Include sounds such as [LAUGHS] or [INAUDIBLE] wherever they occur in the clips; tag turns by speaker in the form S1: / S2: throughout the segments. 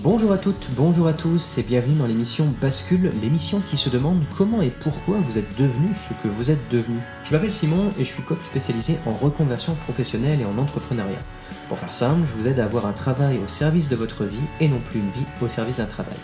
S1: Bonjour à toutes, bonjour à tous et bienvenue dans l'émission Bascule, l'émission qui se demande comment et pourquoi vous êtes devenu ce que vous êtes devenu. Je m'appelle Simon et je suis coach spécialisé en reconversion professionnelle et en entrepreneuriat. Pour faire simple, je vous aide à avoir un travail au service de votre vie et non plus une vie au service d'un travail.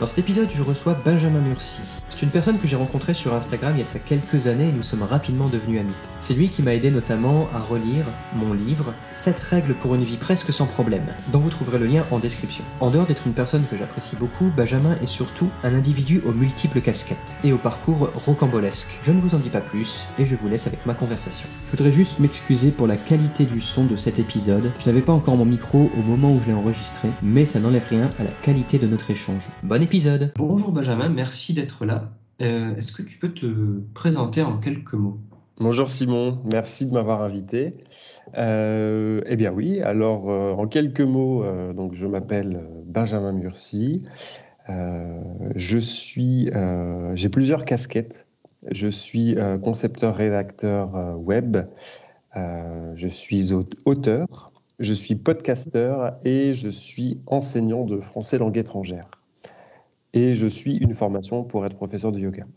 S1: Dans cet épisode, je reçois Benjamin Murcy. C'est une personne que j'ai rencontrée sur Instagram il y a de ça quelques années et nous sommes rapidement devenus amis. C'est lui qui m'a aidé notamment à relire mon livre 7 règles pour une vie presque sans problème, dont vous trouverez le lien en description. En dehors d'être une personne que j'apprécie beaucoup, Benjamin est surtout un individu aux multiples casquettes et au parcours rocambolesque. Je ne vous en dis pas plus et je vous laisse avec ma conversation. Je voudrais juste m'excuser pour la qualité du son de cet épisode. Je n'avais pas encore mon micro au moment où je l'ai enregistré, mais ça n'enlève rien à la qualité de notre échange. Bon épisode Bonjour Benjamin, merci d'être là. Euh, Est-ce que tu peux te présenter en quelques mots?
S2: Bonjour Simon, merci de m'avoir invité. Euh, eh bien oui, alors euh, en quelques mots, euh, donc je m'appelle Benjamin Murcy. Euh, je suis, euh, j'ai plusieurs casquettes. Je suis euh, concepteur-rédacteur euh, web. Euh, je suis au- auteur. Je suis podcasteur et je suis enseignant de français langue étrangère. Et je suis une formation pour être professeur de yoga. [LAUGHS]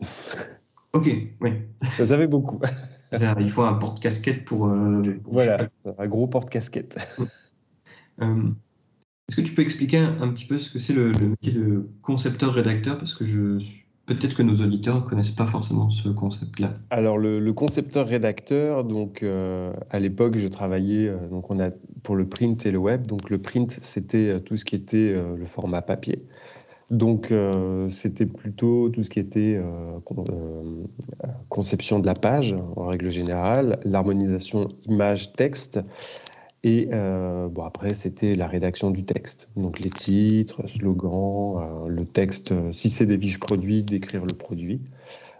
S1: Ok, oui.
S2: Vous savez beaucoup. [LAUGHS]
S1: Là, Il faut un porte-casquette pour. euh, pour
S2: Voilà, un gros porte-casquette. [LAUGHS]
S1: Euh, Est-ce que tu peux expliquer un, un petit peu ce que c'est le, le métier de concepteur-rédacteur? Parce que je peut-être que nos auditeurs ne connaissent pas forcément ce concept-là.
S2: Alors le, le concepteur-rédacteur, donc euh, à l'époque je travaillais donc on a pour le print et le web. Donc le print c'était tout ce qui était le format papier. Donc euh, c'était plutôt tout ce qui était euh, con- euh, conception de la page en règle générale, l'harmonisation image-texte et bon après c'était la rédaction du texte. Donc les titres, slogans, le texte. si c'est des fiches produits, décrire le produit.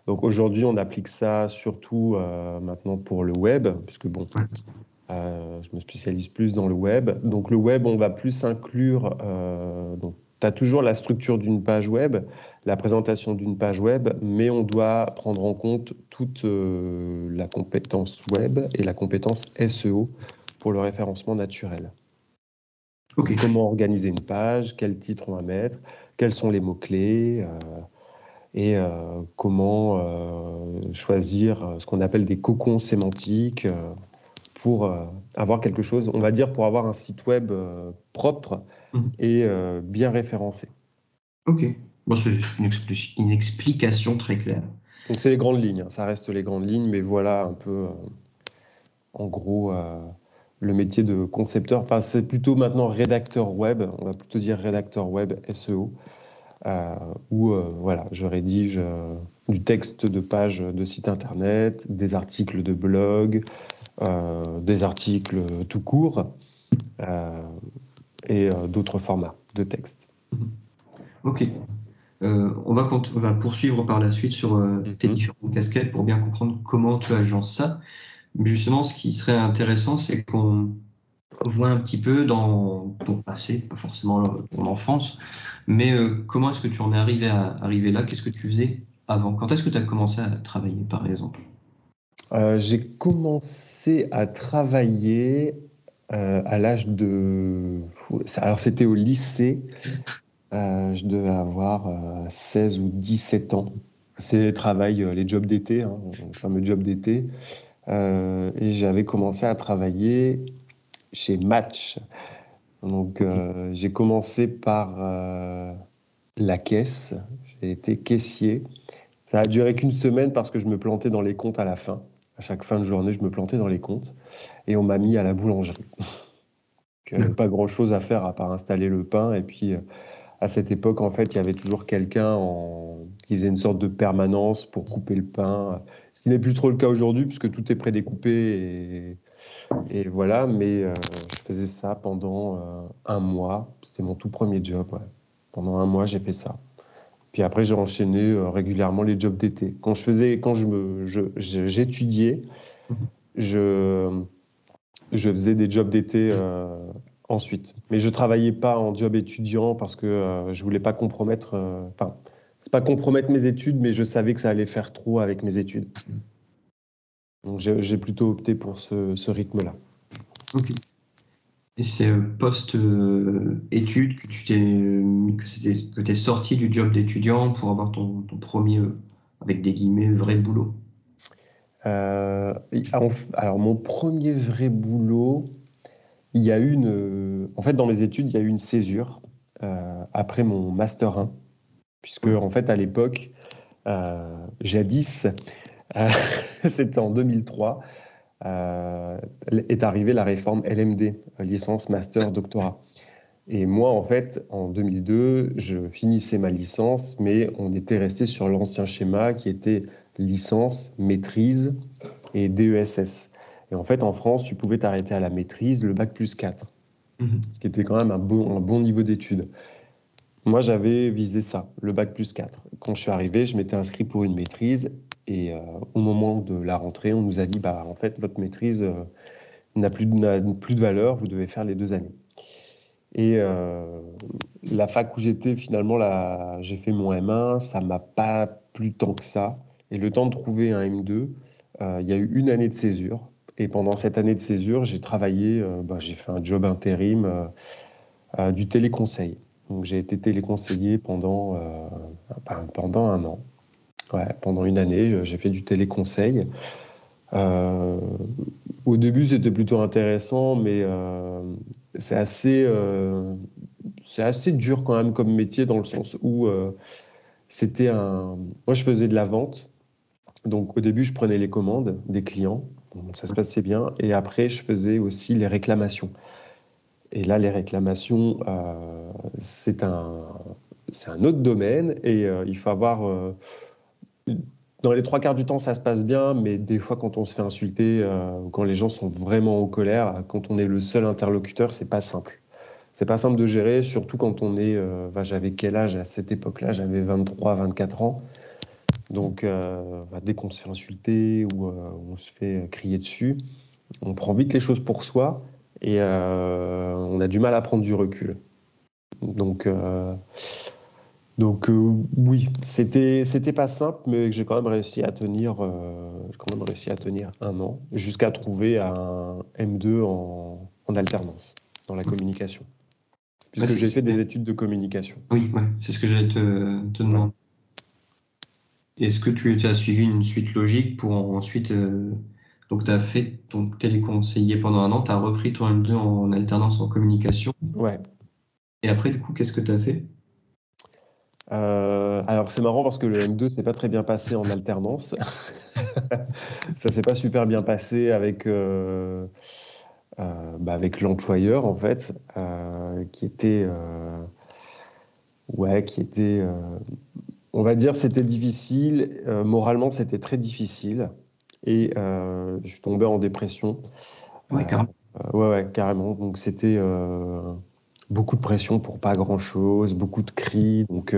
S2: Donc aujourd'hui, on applique ça surtout maintenant pour le web, puisque bon, euh, je me spécialise plus dans le web. Donc le web, on va plus inclure, euh, donc tu as toujours la structure d'une page web, la présentation d'une page web, mais on doit prendre en compte toute euh, la compétence web et la compétence SEO pour le référencement naturel. Comment organiser une page, quel titre on va mettre, quels sont les mots-clés, euh, et euh, comment choisir ce qu'on appelle des cocons sémantiques pour avoir quelque chose, on va dire pour avoir un site web propre
S1: Mhm.
S2: et euh, bien référencé.
S1: Ok. Bon, c'est une, expli- une explication très claire.
S2: Donc c'est les grandes lignes, hein, ça reste les grandes lignes, mais voilà un peu euh, en gros euh, le métier de concepteur. Enfin c'est plutôt maintenant rédacteur web, on va plutôt dire rédacteur web SEO, euh, où euh, voilà je rédige euh, du texte de page de site internet, des articles de blog, des articles tout court et euh, d'autres formats de texte.
S1: Ok. Euh, on, va on va poursuivre par la suite sur euh, tes
S2: Mhm.
S1: différentes casquettes pour bien comprendre comment tu agences ça. Mais justement, ce qui serait intéressant, c'est qu'on voit un petit peu dans ton passé, pas forcément ton enfance, mais euh, comment est-ce que tu en es arrivé à arriver là? Qu'est-ce que tu faisais avant? Quand est-ce que tu as commencé à travailler, par exemple?
S2: Euh, j'ai commencé à travailler euh, à l'âge de... Alors c'était au lycée, Euh, je devais avoir euh, 16 ou 17 ans. C'est les travails, euh, les jobs d'été, hein, le fameux job d'été. Euh, et j'avais commencé à travailler chez Match. Donc euh, j'ai commencé par euh, la caisse, j'ai été caissier. Ça a duré qu'une semaine parce que je me plantais dans les comptes à la fin. À chaque fin de journée, je me plantais dans les comptes et on m'a mis à la boulangerie. Il n'y avait pas grand-chose à faire à part installer le pain. Et puis, euh, à cette époque, en fait, il y avait toujours quelqu'un en... qui faisait une sorte de permanence pour couper le pain. Ce qui n'est plus trop le cas aujourd'hui puisque tout est prédécoupé. Et, et voilà, mais euh, je faisais ça pendant euh, un mois. C'était mon tout premier job. ouais. Pendant un mois, j'ai fait ça. Puis après, j'ai enchaîné euh, régulièrement les jobs d'été. Quand je faisais, quand je me, je- je- j'étudiais, je, je faisais des jobs d'été euh, ensuite. Mais je travaillais pas en job étudiant parce que euh, je voulais pas compromettre. euh, Enfin, c'est pas compromettre mes études, mais je savais que ça allait faire trop avec mes études. Donc j'ai plutôt opté pour ce, ce rythme-là.
S1: Ok. Et c'est post-études que tu t'es que c'était que t'es sorti du job d'étudiant pour avoir ton, premier avec des guillemets vrai boulot.
S2: alors mon premier vrai boulot, il y a une, en fait dans mes études il y a eu une césure après mon master 1 puisque en fait à l'époque, euh, jadis, euh, [LAUGHS] c'était en 2003, euh, est arrivée la réforme LMD, licence, master, doctorat. Et moi, en fait, en 2002, je finissais ma licence, mais on était resté sur l'ancien schéma qui était licence, maîtrise et DESS. Et en fait, en France, tu pouvais t'arrêter à la maîtrise, le bac plus 4, mhm. ce qui était quand même un bon, un bon niveau d'études. Moi, j'avais visé ça, le bac plus 4. Quand je suis arrivé, je m'étais inscrit pour une maîtrise et euh, au moment de la rentrée, on nous a dit bah, en fait, votre maîtrise euh, n'a plus, de valeur, vous devez faire les deux années. Et euh, la fac où j'étais, finalement, j'ai fait mon M1, ça m'a pas plu tant que ça. Et le temps de trouver un M2, il y a eu une année de césure. Et pendant cette année de césure, j'ai travaillé, bah, j'ai fait un job intérim du téléconseil. Donc j'ai été téléconseiller pendant, euh, pendant un an. Pendant une année, j'ai fait du téléconseil. Euh, au début, c'était plutôt intéressant, mais euh, c'est assez, c'est assez dur quand même comme métier dans le sens où c'était un. Moi, je faisais de la vente. Donc, au début, je prenais les commandes des clients. ça se passait bien. Et après, je faisais aussi les réclamations. Et là, les réclamations, euh, c'est un, un autre domaine et euh, il faut avoir. Euh, dans les trois quarts du temps, ça se passe bien, mais des fois, quand on se fait insulter, quand les gens sont vraiment en colère, quand on est le seul interlocuteur, c'est pas simple. C'est pas simple de gérer, surtout quand on est. Bah, j'avais quel âge à cette époque-là? J'avais 23, 24 ans. Donc, bah, dès qu'on se fait insulter ou on se fait crier dessus, on prend vite les choses pour soi et euh, on a du mal à prendre du recul. Donc, euh, donc euh, oui, c'était c'était pas simple, mais j'ai quand même réussi à tenir, quand même réussi à tenir un an jusqu'à trouver un M2 en, alternance dans la communication, puisque j'ai fait des études de communication.
S1: Oui, c'est ce que j'allais te, te demander. Est-ce que tu as suivi une suite logique pour ensuite donc, tu as fait ton téléconseiller pendant un an, tu as repris ton M2 en alternance en communication?
S2: Ouais.
S1: Et après, du coup, qu'est-ce que tu as fait?
S2: Euh, alors c'est marrant parce que le M2 s'est pas très bien passé en alternance. [LAUGHS] ça s'est pas super bien passé avec euh, euh, bah, avec l'employeur en fait, qui était ouais, qui était, on va dire, c'était difficile. moralement, c'était très difficile et je suis tombé en dépression.
S1: Ouais, carrément.
S2: Ouais, ouais, carrément. Donc c'était beaucoup de pression pour pas grand chose, beaucoup de cris. Donc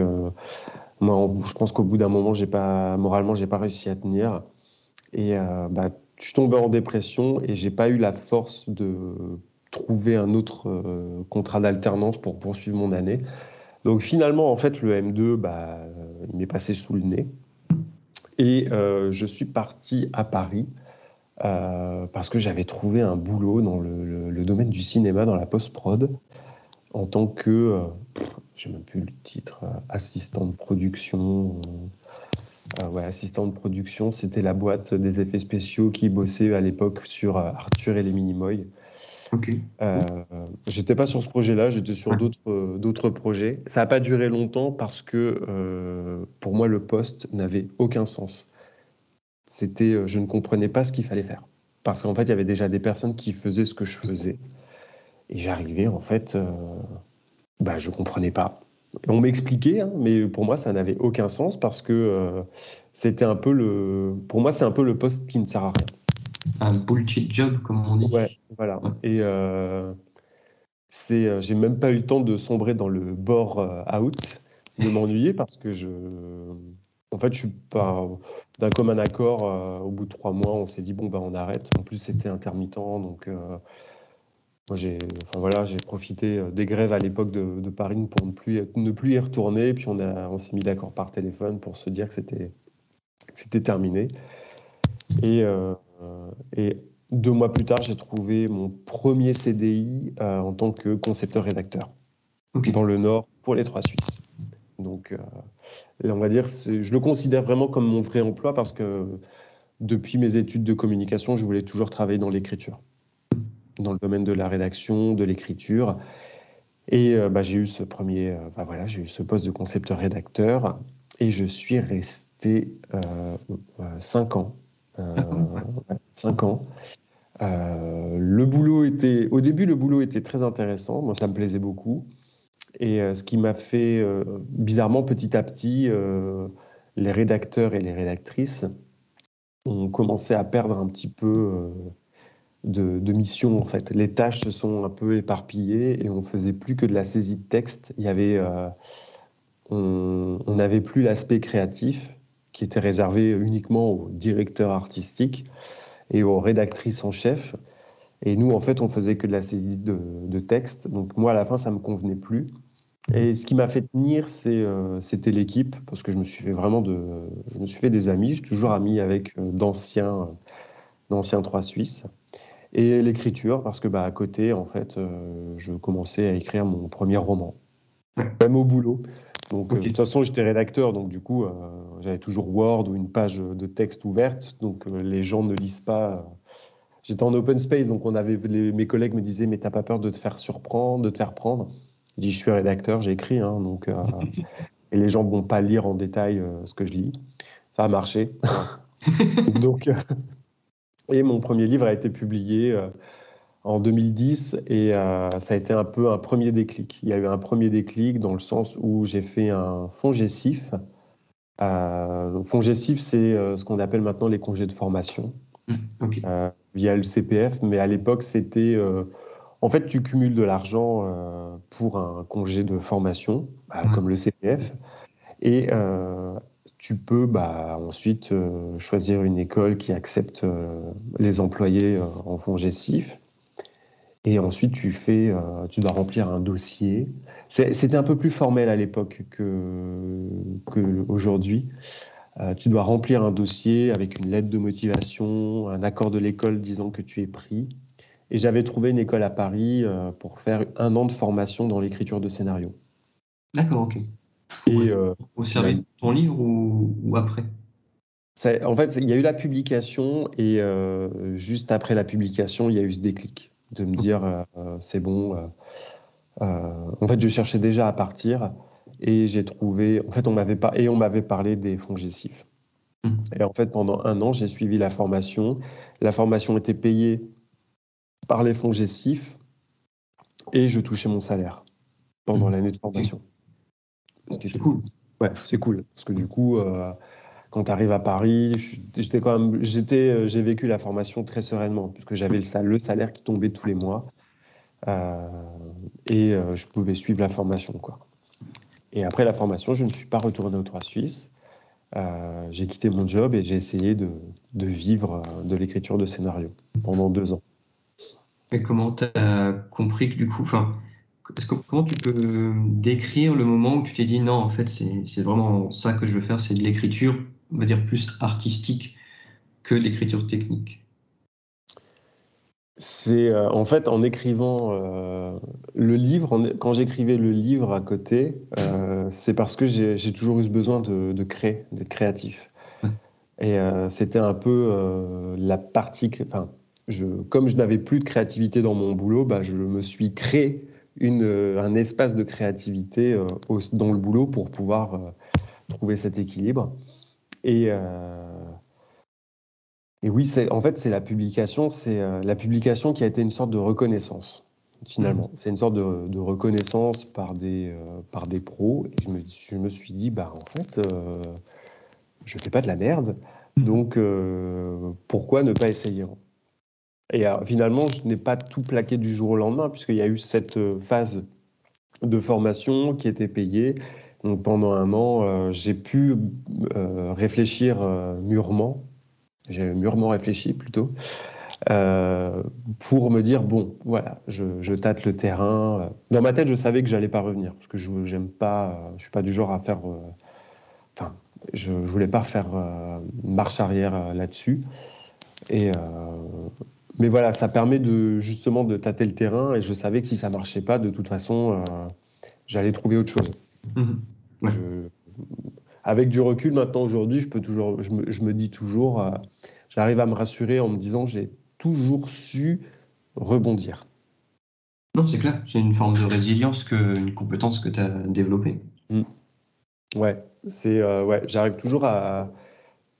S2: moi, je pense qu'au bout d'un moment, j'ai pas, moralement, j'ai pas réussi à tenir. Et bah, je suis tombé en dépression et j'ai pas eu la force de trouver un autre contrat d'alternance pour poursuivre mon année. Donc finalement, en fait, le M2, bah, il m'est passé sous le nez. Et euh, je suis parti à Paris euh, parce que j'avais trouvé un boulot dans le, domaine du cinéma, dans la post-prod, en tant que, euh, je n'ai même plus le titre, assistant de production. ouais, assistant de production, c'était la boîte des effets spéciaux qui bossait à l'époque sur Arthur et les Minimoy. Euh, j'étais pas sur ce projet-là, j'étais sur d'autres euh, d'autres projets. Ça n'a pas duré longtemps parce que euh, pour moi le poste n'avait aucun sens. C'était, je ne comprenais pas ce qu'il fallait faire parce qu'en fait il y avait déjà des personnes qui faisaient ce que je faisais et j'arrivais en fait, bah je comprenais pas. On m'expliquait, hein, mais pour moi ça n'avait aucun sens parce que c'était un peu le, pour moi c'est un peu le poste qui ne sert à rien
S1: un bullshit job, comme on dit.
S2: Ouais, voilà. Et euh, c'est, euh, j'ai même pas eu le temps de sombrer dans le euh, out, de m'ennuyer [LAUGHS] parce que je, en fait, je suis pas d'un commun accord. au bout de trois mois, on s'est dit bon bah on arrête. En plus, c'était intermittent, donc moi j'ai, enfin voilà, j'ai profité des grèves à l'époque de, Paris pour ne plus ne plus y retourner. Puis on a, on s'est mis d'accord par téléphone pour se dire que c'était, c'était terminé. Et, euh, et deux mois plus tard, j'ai trouvé mon premier CDI en tant que concepteur-rédacteur dans le Nord pour les trois Suisses. Donc, on va dire, je le considère vraiment comme mon vrai emploi parce que depuis mes études de communication, je voulais toujours travailler dans l'écriture, dans le domaine de la rédaction, de l'écriture. Et euh, bah, j'ai eu ce premier, euh, bah, voilà, j'ai eu ce poste de concepteur-rédacteur et je suis resté euh, cinq ans. cinq ans. le boulot était, au début, le boulot était très intéressant. Moi, ça me plaisait beaucoup. Et ce qui m'a fait, bizarrement, petit à petit, les rédacteurs et les rédactrices ont commencé à perdre un petit peu de, mission en fait. Les tâches se sont un peu éparpillées et on faisait plus que de la saisie de texte. Il y avait, euh, on n'avait plus l'aspect créatif qui était réservé uniquement aux directeurs artistiques et aux rédactrices en chef. Et nous, en fait, on faisait que de la saisie de, texte. Donc moi, à la fin, ça me convenait plus. Et ce qui m'a fait tenir, euh, c'était l'équipe, parce que je me suis fait vraiment de, je me suis fait des amis. Je suis toujours ami avec euh, d'anciens, d'anciens trois Suisses et l'écriture parce que bah, à côté en fait euh, je commençais à écrire mon premier roman. Même au boulot. Donc euh, de toute façon j'étais rédacteur donc du coup euh, j'avais toujours Word ou une page de texte ouverte. Donc les gens ne lisent pas j'étais en open space donc on avait mes collègues me disaient mais t'as pas peur de te faire surprendre de te faire prendre? Je dis je suis rédacteur j'écris hein, donc [LAUGHS] et les gens vont pas lire en détail ce que je lis. Ça a marché. [LAUGHS] Donc et mon premier livre a été publié euh, en 2010 et euh, ça a été un peu un premier déclic. Il y a eu un premier déclic dans le sens où j'ai fait un fonds gestif. Euh, fonds gestif, c'est ce qu'on appelle maintenant les congés de formation mmh, via le CPF, mais à l'époque, c'était en fait, tu cumules de l'argent pour un congé de formation, bah, mmh. comme le CPF, et tu peux bah, ensuite euh, choisir une école qui accepte euh, les employés euh, en fonds gestif. Et ensuite, tu, fais, tu dois remplir un dossier. C'était un peu plus formel à l'époque qu'aujourd'hui. Tu dois remplir un dossier avec une lettre de motivation, un accord de l'école disant que tu es pris. Et j'avais trouvé une école à Paris pour faire un an de formation dans l'écriture de scénario.
S1: D'accord, ok. Et, euh, au service de ton livre ou, après?
S2: En fait, il y a eu la publication et euh, juste après la publication, il y a eu ce déclic de me dire euh, c'est bon. en fait, je cherchais déjà à partir et j'ai trouvé. En fait, on m'avait pas et on m'avait parlé des fonds gestifs. Mmh. Et en fait, pendant un an, j'ai suivi la formation. La formation était payée par les fonds gestifs et je touchais mon salaire pendant mmh. l'année de formation.
S1: C'est cool.
S2: Ouais, c'est cool. Parce que du coup, euh, quand tu arrives à Paris, j'étais quand même, j'étais, euh, j'ai vécu la formation très sereinement, puisque j'avais le, salaire qui tombait tous les mois. Euh, et je pouvais suivre la formation. Quoi. Et après la formation, je ne suis pas retourné aux Trois Suisses. j'ai quitté mon job et j'ai essayé de, vivre de l'écriture de scénario pendant deux ans.
S1: Et comment tu as compris que du coup, que, comment tu peux décrire le moment où tu t'es dit non, en fait, c'est vraiment ça que je veux faire, c'est de l'écriture, on va dire plus artistique que de l'écriture technique?
S2: C'est euh, en fait en écrivant euh, le livre, quand j'écrivais le livre à côté, euh, c'est parce que j'ai toujours eu ce besoin de, créer, d'être créatif. Et c'était un peu la partie, enfin, je, comme je n'avais plus de créativité dans mon boulot, bah, je me suis créé une, euh, un espace de créativité euh, dans le boulot pour pouvoir euh, trouver cet équilibre. Et, et oui, en fait, c'est la publication, c'est la publication qui a été une sorte de reconnaissance finalement. Mmh. C'est une sorte de, reconnaissance par des, par des pros. Et je me, je me suis dit, bah, en fait, je fais pas de la merde, mmh. donc pourquoi ne pas essayer? Et euh, finalement, je n'ai pas tout plaqué du jour au lendemain, puisqu'il y a eu cette euh, phase de formation qui était payée. Donc pendant un an, euh, j'ai pu réfléchir mûrement, j'ai mûrement réfléchi plutôt, pour me dire bon, voilà, je, tâte le terrain. Dans ma tête, je savais que j'allais pas revenir, parce que je n'aime pas, je suis pas du genre à faire. Enfin, je, ne voulais pas faire marche arrière là-dessus. Et mais voilà, ça permet de justement de tâter le terrain et je savais que si ça marchait pas, de toute façon, j'allais trouver autre chose. Mmh. avec du recul maintenant aujourd'hui, je peux toujours, je me, je me dis toujours, j'arrive à me rassurer en me disant j'ai toujours su rebondir.
S1: Non, c'est clair. C'est une forme de résilience, que, une compétence que tu as développée.
S2: Mm. Ouais, c'est euh, ouais, j'arrive toujours à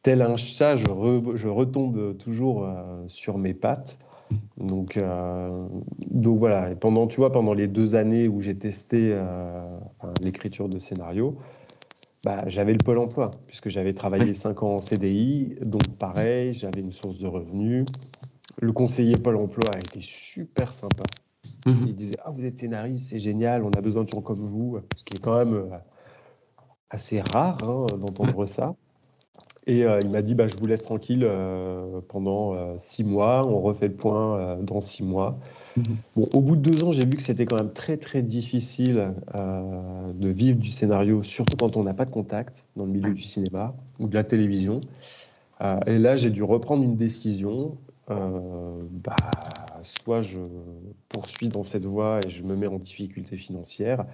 S2: tel un chat, je, je retombe toujours euh, sur mes pattes. Donc, euh, donc voilà. Et pendant, tu vois, pendant les deux années où j'ai testé l'écriture de scénario, bah, j'avais le pôle emploi puisque j'avais travaillé cinq ans en CDI. Donc pareil, j'avais une source de revenus. Le conseiller Pôle emploi a été super sympa. Mhm. Il disait Ah, vous êtes scénariste, c'est génial, on a besoin de gens comme vous, ce qui est quand même euh, assez rare hein, d'entendre ça. Et euh, il m'a dit bah, Je vous laisse tranquille euh, pendant six mois, on refait le point dans six mois. Mhm. Bon, au bout de deux ans, j'ai vu que c'était quand même très très difficile de vivre du scénario, surtout quand on n'a pas de contact dans le milieu du cinéma ou de la télévision. et là, j'ai dû reprendre une décision euh, bah, soit je poursuis dans cette voie et je me mets en difficulté financière,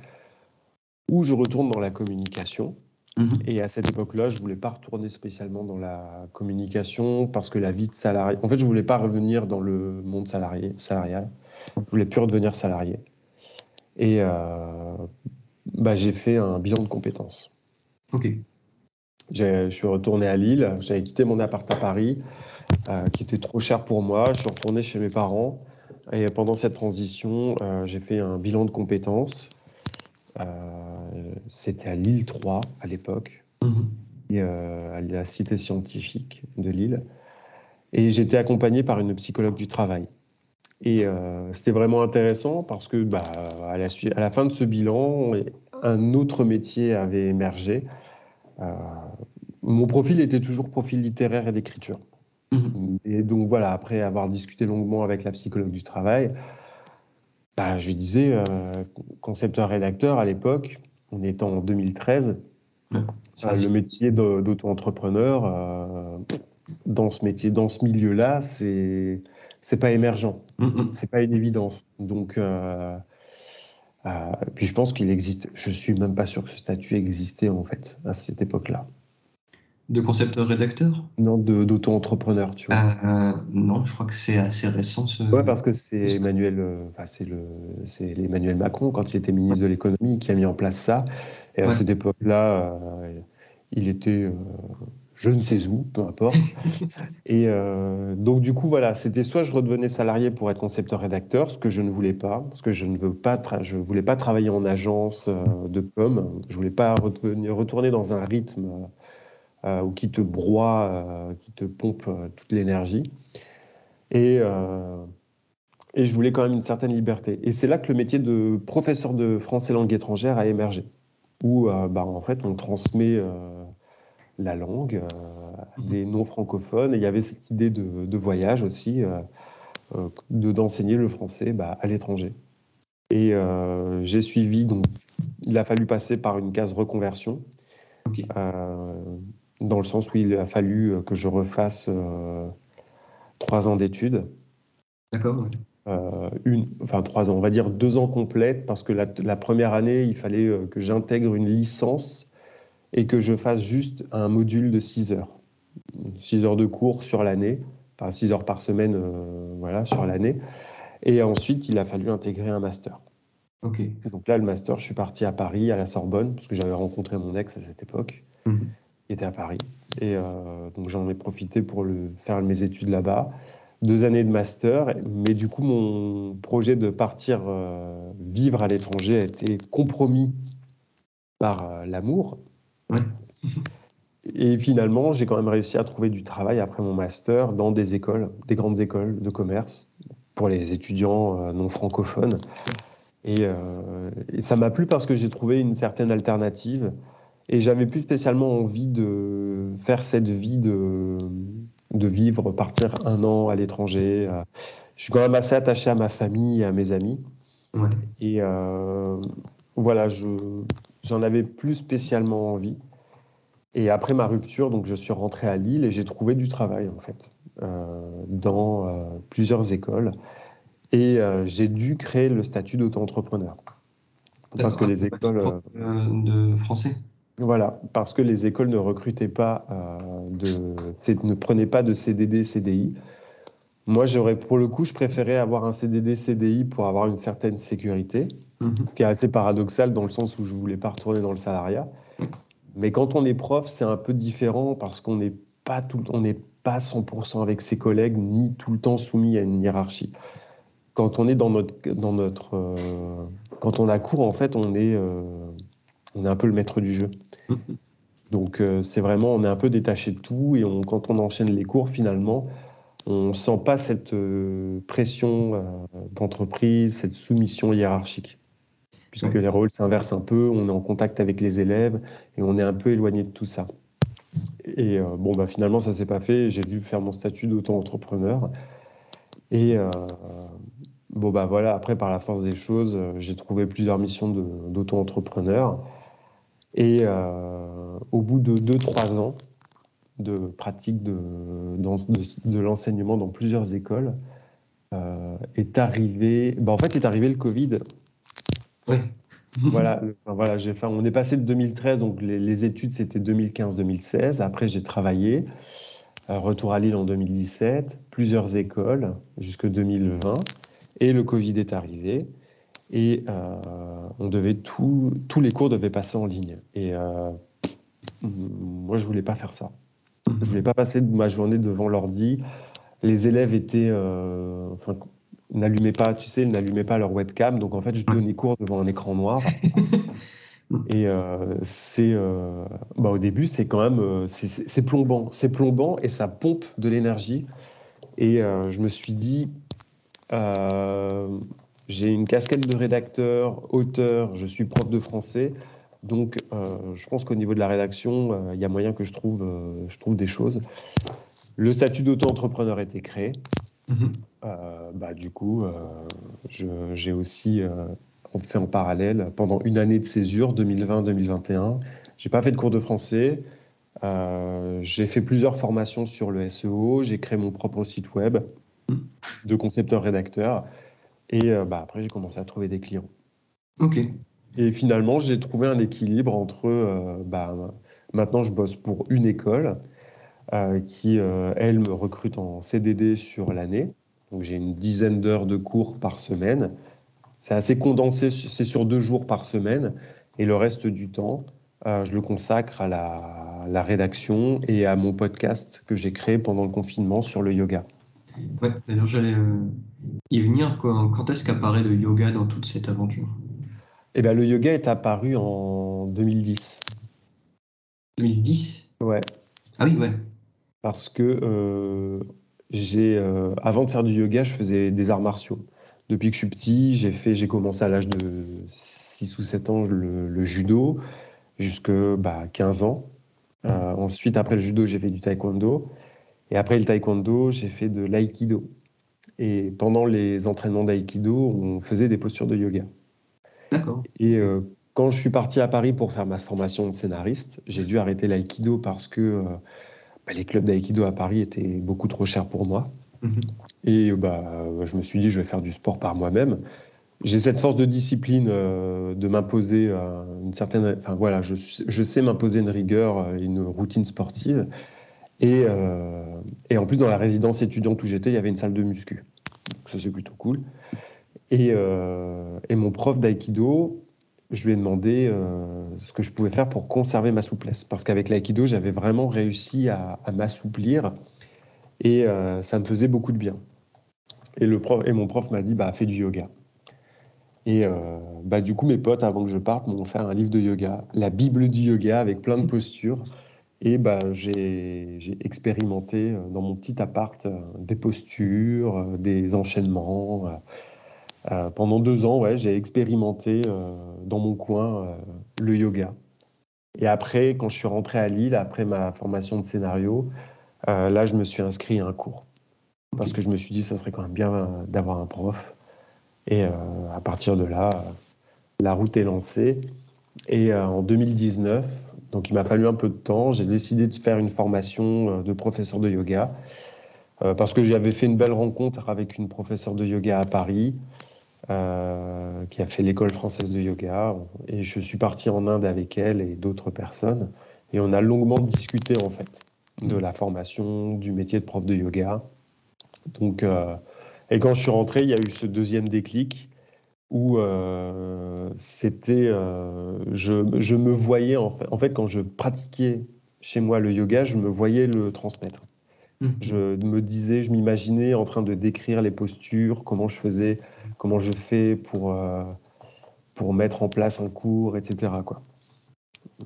S2: ou je retourne dans la communication. Mhm. Et à cette époque-là, je voulais pas retourner spécialement dans la communication parce que la vie de salarié. En fait, je voulais pas revenir dans le monde salarié, salarial. Je voulais plus redevenir salarié. Et euh, bah, j'ai fait un bilan de compétences.
S1: Ok.
S2: Je suis retourné à Lille. J'avais quitté mon appart à Paris. Euh, qui était trop cher pour moi. Je suis retourné chez mes parents et pendant cette transition, euh, j'ai fait un bilan de compétences. Euh, c'était à Lille 3 à l'époque, mhm. à la cité scientifique de Lille. Et j'étais accompagné par une psychologue du travail. Et c'était vraiment intéressant parce que bah, à, la à, la fin de ce bilan, un autre métier avait émergé. mon profil était toujours profil littéraire et d'écriture. Mhm. Et donc voilà, après avoir discuté longuement avec la psychologue du travail, bah, je lui disais, euh, concepteur-rédacteur à l'époque, on est en 2013, euh, le métier d'auto-entrepreneur, euh, dans ce métier, dans ce milieu-là, c'est c'est pas émergent, mhm. c'est pas une évidence. Donc, puis je pense qu'il existe. Je suis même pas sûr que ce statut existait en fait à cette époque-là.
S1: De concepteur-rédacteur
S2: Non, d'auto-entrepreneur, tu vois.
S1: Euh, non, je crois que c'est assez récent. Ce...
S2: Ouais, parce que c'est Emmanuel, euh, enfin c'est le, c'est Emmanuel Macron quand il était ministre de l'économie qui a mis en place ça. Et à cette époque-là, euh, il était, je ne sais où, peu importe. [LAUGHS] et donc du coup, voilà, c'était soit je redevenais salarié pour être concepteur-rédacteur, ce que je ne voulais pas, parce que je ne veux pas, je voulais pas travailler en agence de pommes, je voulais pas retourner dans un rythme ou qui te broie, euh, qui te pompe euh, toute l'énergie. Et, et je voulais quand même une certaine liberté. Et c'est là que le métier de professeur de français langue étrangère a émergé, où bah, en fait on transmet la langue à des non francophones. Et il y avait cette idée de, de voyage aussi, de d'enseigner le français bah, à l'étranger. Et j'ai suivi, donc il a fallu passer par une case reconversion dans le sens où il a fallu euh, que je refasse euh, trois ans d'études.
S1: D'accord.
S2: Euh, une, enfin trois ans, on va dire deux ans complètes, parce que la, première année, il fallait que j'intègre une licence et que je fasse juste un module de six heures. Six heures de cours sur l'année, enfin six heures par semaine, voilà, sur l'année. Et ensuite, il a fallu intégrer un master.
S1: Ok.
S2: Donc là, le master, je suis parti à Paris, à la Sorbonne, parce que j'avais rencontré mon ex à cette époque. Était à Paris. Et euh, donc j'en ai profité pour le, faire mes études là-bas. Deux années de master, mais du coup mon projet de partir euh, vivre à l'étranger a été compromis par euh, l'amour. [LAUGHS] Et finalement, j'ai quand même réussi à trouver du travail après mon master dans des écoles, des grandes écoles de commerce pour les étudiants non francophones. Et, et ça m'a plu parce que j'ai trouvé une certaine alternative et j'avais plus spécialement envie de faire cette vie de, de vivre, partir un an à l'étranger. Euh, je suis quand même assez attaché à ma famille et à mes amis. Et euh, voilà, je, j'en avais plus spécialement envie. Et après ma rupture, donc je suis rentré à Lille et j'ai trouvé du travail en fait dans plusieurs écoles. Et j'ai dû créer le statut d'auto-entrepreneur.
S1: Parce que les écoles. de français?
S2: Voilà, parce que les écoles ne recrutaient pas, de, ne prenaient pas de CDD, CDI. Moi, j'aurais, pour le coup, je préférais avoir un CDD, CDI pour avoir une certaine sécurité, mhm. ce qui est assez paradoxal dans le sens où je voulais pas retourner dans le salariat. Mais quand on est prof, c'est un peu différent parce qu'on n'est pas tout, on n'est pas 100% avec ses collègues ni tout le temps soumis à une hiérarchie. Quand on est dans notre, dans notre, euh, quand on a cours, en fait, on est, euh, on est un peu le maître du jeu. [LAUGHS] Donc euh, c'est vraiment, on est un peu détaché de tout et on, quand on enchaîne les cours, finalement, on ne sent pas cette euh, pression euh, d'entreprise, cette soumission hiérarchique. Puisque les rôles s'inversent un peu, on est en contact avec les élèves et on est un peu éloigné de tout ça. Et euh, bon, bah, finalement, ça ne s'est pas fait. J'ai dû faire mon statut d'auto-entrepreneur. Et bon, bah voilà, après, par la force des choses, j'ai trouvé plusieurs missions d'auto-entrepreneur. Et au bout de 2-3 ans, de pratique de, de, l'enseignement dans plusieurs écoles euh, est arrivé. Bah, en fait, est arrivé le Covid.
S1: Oui. [LAUGHS]
S2: voilà, voilà j'ai fait, on est passé de 2013, donc les, études c'était 2015-2016. Après, j'ai travaillé. Euh, retour à Lille en 2017, plusieurs écoles jusque 2020. Et le Covid est arrivé. Et euh, on devait tout, tous les cours devaient passer en ligne. Et moi, je voulais pas faire ça. Je voulais pas passer ma journée devant l'ordi. Les élèves étaient, euh, enfin, n'allumaient pas, tu sais, n'allumaient pas leur webcam. Donc en fait, je donnais cours devant un écran noir. [LAUGHS] Et euh, c'est, euh, bah, au début, c'est quand même, c'est plombant, c'est plombant et ça pompe de l'énergie. Et je me suis dit, j'ai une casquette de rédacteur, auteur, je suis prof de français. Donc, euh, je pense qu'au niveau de la rédaction, euh, il y a moyen que je trouve, euh, je trouve des choses. Le statut d'auto-entrepreneur a été créé. Mhm. bah, du coup, j'ai aussi fait en parallèle pendant une année de césure, 2020-2021. J'ai pas fait de cours de français. j'ai fait plusieurs formations sur le SEO. J'ai créé mon propre site web mhm. de concepteur-rédacteur. Et bah, après, j'ai commencé à trouver des clients.
S1: Ok.
S2: Et finalement, j'ai trouvé un équilibre entre, euh, bah, maintenant je bosse pour une école euh, qui, euh, elle, me recrute en CDD sur l'année. Donc j'ai une dizaine d'heures de cours par semaine. C'est assez condensé, c'est sur deux jours par semaine. Et le reste du temps, je le consacre à la, la, rédaction et à mon podcast que j'ai créé pendant le confinement sur le yoga.
S1: Ouais, d'ailleurs j'allais y venir. Quoi. Quand est-ce qu'apparaît le yoga dans toute cette aventure?
S2: Eh bien, le yoga est apparu en 2010.
S1: 2010
S2: Ouais.
S1: Ah oui, ouais.
S2: Parce que euh, j'ai, euh, avant de faire du yoga, je faisais des arts martiaux. Depuis que je suis petit, j'ai fait, j'ai commencé à l'âge de 6 ou 7 ans le, judo, jusque bah, 15 ans. Euh, ensuite, après le judo, j'ai fait du taekwondo. Et après le taekwondo, j'ai fait de l'aïkido. Et pendant les entraînements d'aïkido, on faisait des postures de yoga. Et euh, quand je suis parti à Paris pour faire ma formation de scénariste, j'ai dû arrêter l'aïkido parce que euh, bah, les clubs d'aïkido à Paris étaient beaucoup trop chers pour moi. Mhm. Et bah, je me suis dit, je vais faire du sport par moi-même. J'ai cette force de discipline euh, de m'imposer une certaine. Enfin voilà, je, je sais m'imposer une rigueur, une routine sportive. Et, et, en plus, dans la résidence étudiante où j'étais, il y avait une salle de muscu. Donc ça, c'est plutôt cool. Euh, et, mon prof d'aïkido, je lui ai demandé euh, ce que je pouvais faire pour conserver ma souplesse. Parce qu'avec l'aïkido, j'avais vraiment réussi à, m'assouplir et euh, ça me faisait beaucoup de bien. Et, mon prof m'a dit, bah, fais du yoga. Et bah, du coup, mes potes, avant que je parte, m'ont offert un livre de yoga, la Bible du yoga, avec plein de postures. Et bah, j'ai expérimenté dans mon petit appart des postures, des enchaînements euh, pendant deux ans, ouais, j'ai expérimenté euh, dans mon coin euh, le yoga. Et après, quand je suis rentré à Lille, après ma formation de scénario, là, je me suis inscrit à un cours. Parce que je me suis dit, ça serait quand même bien d'avoir un prof. Et à partir de là, la route est lancée. Et en 2019, Donc il m'a fallu un peu de temps. J'ai décidé de faire une formation de professeur de yoga parce que j'avais fait une belle rencontre avec une professeure de yoga à Paris. qui a fait l'école française de yoga. Et je suis parti en Inde avec elle et d'autres personnes. Et on a longuement discuté en fait de la formation, du métier de prof de yoga. Donc, euh, et quand je suis rentré, il y a eu ce deuxième déclic où euh, c'était, euh, je, je, me voyais en fait, en fait, quand je pratiquais chez moi le yoga, je me voyais le transmettre. Mmh. Je me disais, je m'imaginais en train de décrire les postures, comment je faisais, comment je fais pour, pour mettre en place un cours, etc. Quoi.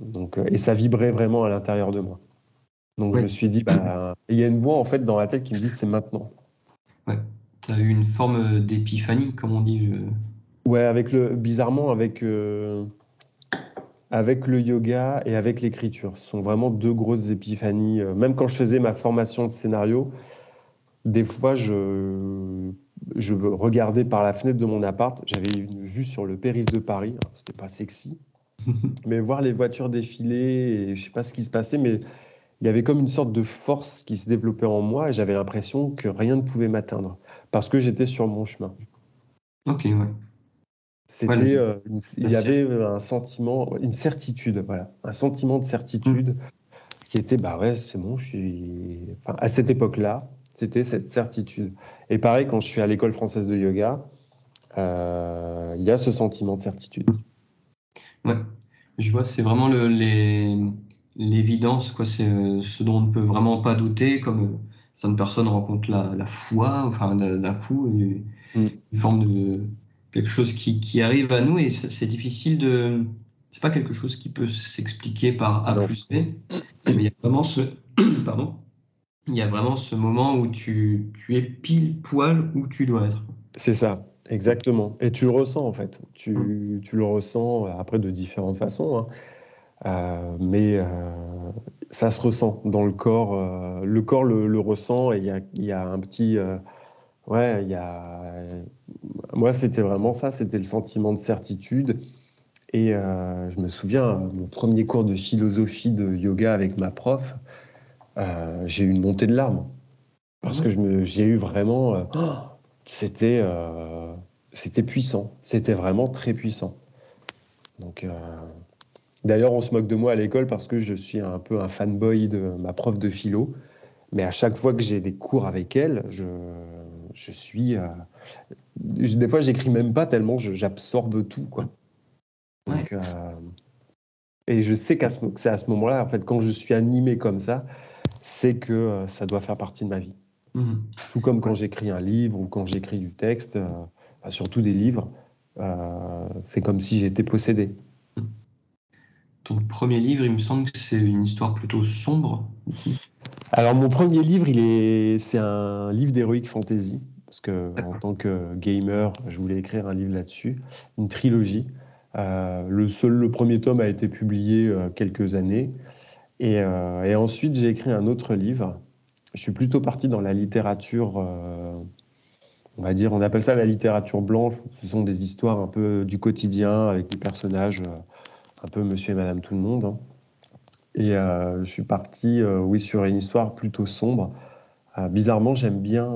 S2: Donc, et ça vibrait vraiment à l'intérieur de moi. Donc je me suis dit, bah, il y a une voix en fait dans la tête qui me dit c'est maintenant.
S1: Ouais, tu as eu une forme d'épiphanie, comme on dit. Je...
S2: Ouais, avec le, bizarrement, avec, euh, avec le yoga et avec l'écriture. Ce sont vraiment deux grosses épiphanies. Euh, même quand je faisais ma formation de scénario, des fois, je, je regardais par la fenêtre de mon appart, j'avais une vue sur le périph' de Paris. C'était pas sexy, [LAUGHS] mais voir les voitures défiler, et je sais pas ce qui se passait, mais il y avait comme une sorte de force qui se développait en moi et j'avais l'impression que rien ne pouvait m'atteindre parce que j'étais sur mon chemin.
S1: Ok, ouais.
S2: C'était, euh, il y avait un sentiment, une certitude, voilà, un sentiment de certitude qui était, bah ouais, c'est bon, je suis. Enfin, à cette époque-là, c'était cette certitude. Et pareil, quand je suis à l'école française de yoga, euh, il y a ce sentiment de certitude.
S1: Ouais, je vois, c'est vraiment le, les, l'évidence, quoi, c'est euh, ce dont on ne peut vraiment pas douter, comme euh, certaines personnes rencontrent la, la foi, enfin d'un coup, une, mm. une, forme de quelque chose qui, qui arrive à nous et c'est difficile de. C'est pas quelque chose qui peut s'expliquer par A plus B, mais il y a vraiment ce. [CLEARS THROAT] Pardon. Il y a vraiment ce moment où tu, tu es pile poil où tu dois être.
S2: C'est ça, exactement. Et tu le ressens en fait. Tu, tu le ressens après de différentes façons. Hein. Euh, mais euh, ça se ressent dans le corps. Euh, le corps le, ressent et il y a, y a, un petit. ouais, il y a. Moi, c'était vraiment ça, c'était le sentiment de certitude. Et je me souviens, mon premier cours de philosophie de yoga avec ma prof, j'ai eu une montée de larmes. Parce que j'ai eu vraiment. c'était c'était puissant. C'était vraiment très puissant. Donc. D'ailleurs, on se moque de moi à l'école parce que je suis un peu un fanboy de ma prof de philo. Mais à chaque fois que j'ai des cours avec elle, je, je suis. Euh, des fois, j'écris même pas tellement j'absorbe tout. Quoi. Donc, euh, et je sais que c'est à ce moment-là, en fait, quand je suis animé comme ça, c'est que euh, ça doit faire partie de ma vie. Mmh. Tout comme quand j'écris un livre ou quand j'écris du texte, surtout des livres, c'est comme si j'étais possédé
S1: ton premier livre, il me semble que c'est une histoire plutôt sombre.
S2: Alors mon premier livre, il est, c'est un livre d'héroïque fantasy parce que en tant que gamer, je voulais écrire un livre là-dessus, une trilogie. Euh, le seul, le premier tome a été publié euh, quelques années, et, euh, et ensuite j'ai écrit un autre livre. Je suis plutôt parti dans la littérature, on va dire, on appelle ça la littérature blanche. Ce sont des histoires un peu du quotidien avec des personnages un peu monsieur et madame tout le monde. Hein. Et euh, je suis parti, euh, oui, sur une histoire plutôt sombre. Euh, bizarrement, j'aime bien.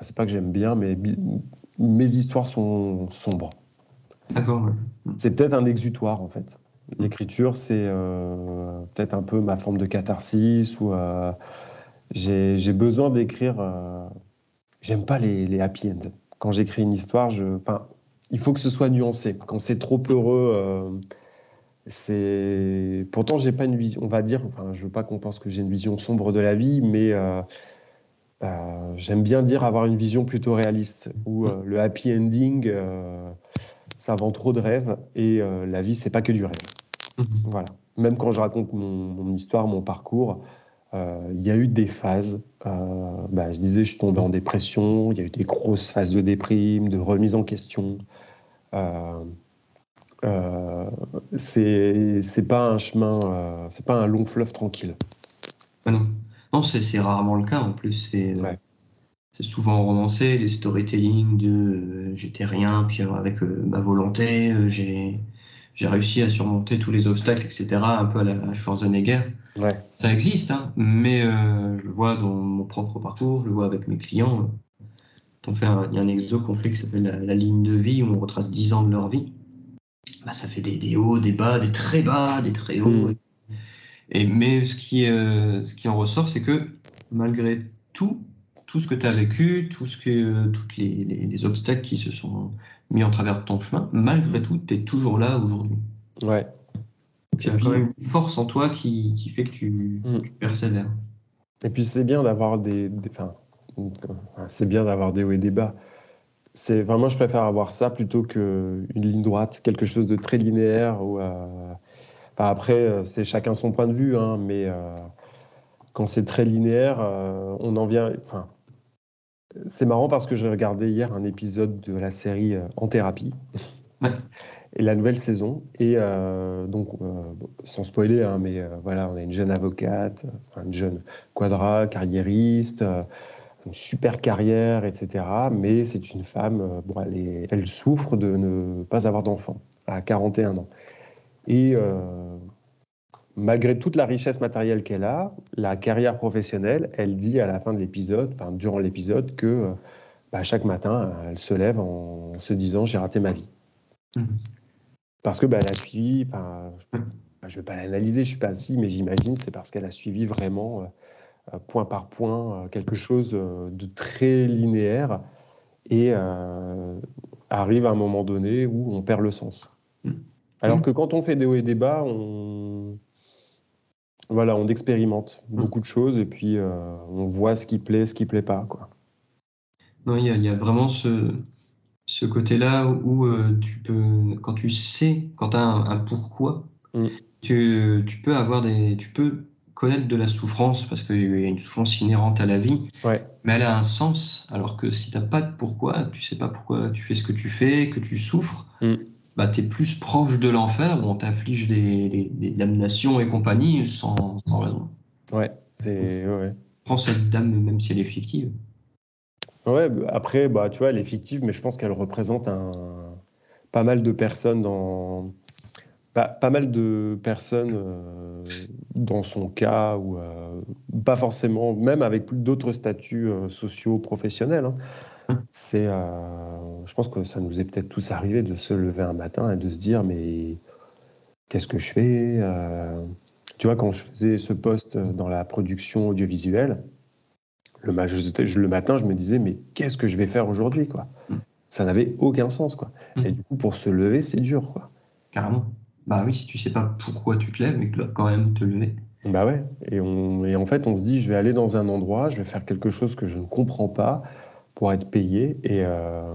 S2: c'est pas que j'aime bien, mais mes histoires sont sombres.
S1: D'accord.
S2: C'est peut-être un exutoire en fait. L'écriture, c'est peut-être un peu ma forme de catharsis ou j'ai besoin d'écrire. J'aime pas les, les, happy ends. Quand j'écris une histoire, je, enfin, il faut que ce soit nuancé. Quand c'est trop heureux, euh, c'est. Pourtant, j'ai pas une vision. On va dire, enfin, je veux pas qu'on pense que j'ai une vision sombre de la vie, mais euh, euh, j'aime bien dire avoir une vision plutôt réaliste, où le happy ending, ça vend trop de rêves et la vie, c'est pas que du rêve. Mhm. Voilà. Même quand je raconte mon, histoire, mon parcours, il y a eu des phases. Bah, je disais, je suis tombé en dépression. Il y a eu des grosses phases de déprime, de remise en question. Euh, euh, c'est pas un chemin, euh, c'est pas un long fleuve tranquille.
S1: Ah non, non c'est rarement le cas en plus. C'est c'est souvent romancé, les storytelling de j'étais rien, puis avec ma volonté, j'ai j'ai réussi à surmonter tous les obstacles, etc., un peu à la Schwarzenegger.
S2: Ouais.
S1: Ça existe, hein, mais euh, je le vois dans mon propre parcours, je le vois avec mes clients. On fait un, il y a un exo qu'on fait qui s'appelle la, la ligne de vie, où on retrace 10 ans de leur vie. Bah, ça fait des, des hauts, des bas, des très bas, des très hauts.
S2: Mm.
S1: Et, mais ce qui, euh, ce qui en ressort, c'est que malgré tout, tout ce que tu as vécu, tout ce que, tous les, les, les obstacles qui se sont mis en travers de ton chemin, malgré tout, tu es toujours là aujourd'hui.
S2: Ouais.
S1: Donc, il y a quand même une force en toi qui, qui fait que tu,
S2: Mm.
S1: tu persévères.
S2: Et puis c'est bien d'avoir des, des- enfin, c'est bien d'avoir des hauts et des bas. C'est vraiment, je préfère avoir ça plutôt qu'une ligne droite, quelque chose de très linéaire. Ou, euh, enfin, après, euh, c'est chacun son point de vue, hein, mais euh, quand c'est très linéaire, euh, on en vient. Enfin, c'est marrant parce que j'ai regardé hier un épisode de la série euh, En thérapie.
S1: Ouais. [LAUGHS]
S2: Et la nouvelle saison. Et euh, donc, euh, sans spoiler, hein, mais euh, voilà, on a une jeune avocate, une jeune quadra, carriériste, une super carrière, etc. Mais c'est une femme, bon, elle, est- elle souffre de ne pas avoir d'enfant à 41 ans. Et malgré toute la richesse matérielle qu'elle a, la carrière professionnelle, elle dit à la fin de l'épisode, enfin durant l'épisode, que euh, bah, chaque matin, elle se lève en se disant j'ai raté ma vie.
S1: Mhm.
S2: Parce que bah, elle a suivi, enfin, je ne vais pas l'analyser, je suis pas assis, mais j'imagine c'est parce qu'elle a suivi vraiment euh, euh, point par point euh, quelque chose euh, de très linéaire et euh, arrive à un moment donné où on perd le sens.
S1: Mhm.
S2: Alors que quand on fait des hauts et des bas, on, voilà, on expérimente beaucoup de choses et puis euh, on voit ce qui plaît, ce qui plaît pas. Quoi.
S1: Non, il y a, il y a vraiment ce, ce côté-là où euh, tu peux, quand tu sais, quand tu as un, un pourquoi,
S2: Mm.
S1: tu, tu peux avoir des, tu peux connaître de la souffrance parce qu'il y a une souffrance inhérente à la vie,
S2: Ouais.
S1: mais elle a un sens. Alors que si t'as pas de pourquoi, tu sais pas pourquoi tu fais ce que tu fais, que tu souffres,
S2: Mm.
S1: Bah t'es plus proche de l'enfer où on t'inflige des, des, des damnations et compagnie sans, sans raison.
S2: Ouais, c'est ouais.
S1: Prends cette dame même si elle est fictive.
S2: Ouais, bah, après, bah, tu vois, elle est fictive, mais je pense qu'elle représente un... pas mal de personnes dans. Pas, pas mal de personnes euh, dans son cas, ou euh, pas forcément, même avec d'autres statuts euh, sociaux, professionnels. hein. C'est, euh, je pense que ça nous est peut-être tous arrivé de se lever un matin et de se dire, mais qu'est-ce que je fais Euh, Tu vois, quand je faisais ce poste dans la production audiovisuelle, le, ma- je- je- le matin, je me disais, mais qu'est-ce que je vais faire aujourd'hui, quoi?
S1: Mm.
S2: Ça n'avait aucun sens, quoi.
S1: Mm.
S2: Et du coup, pour se lever, c'est dur, quoi.
S1: Carrément. Bah oui, si tu sais pas pourquoi tu te lèves, mais que tu dois quand même te lever.
S2: Bah ouais. Et, on, et en fait, on se dit, je vais aller dans un endroit, je vais faire quelque chose que je ne comprends pas pour être payé. Et euh,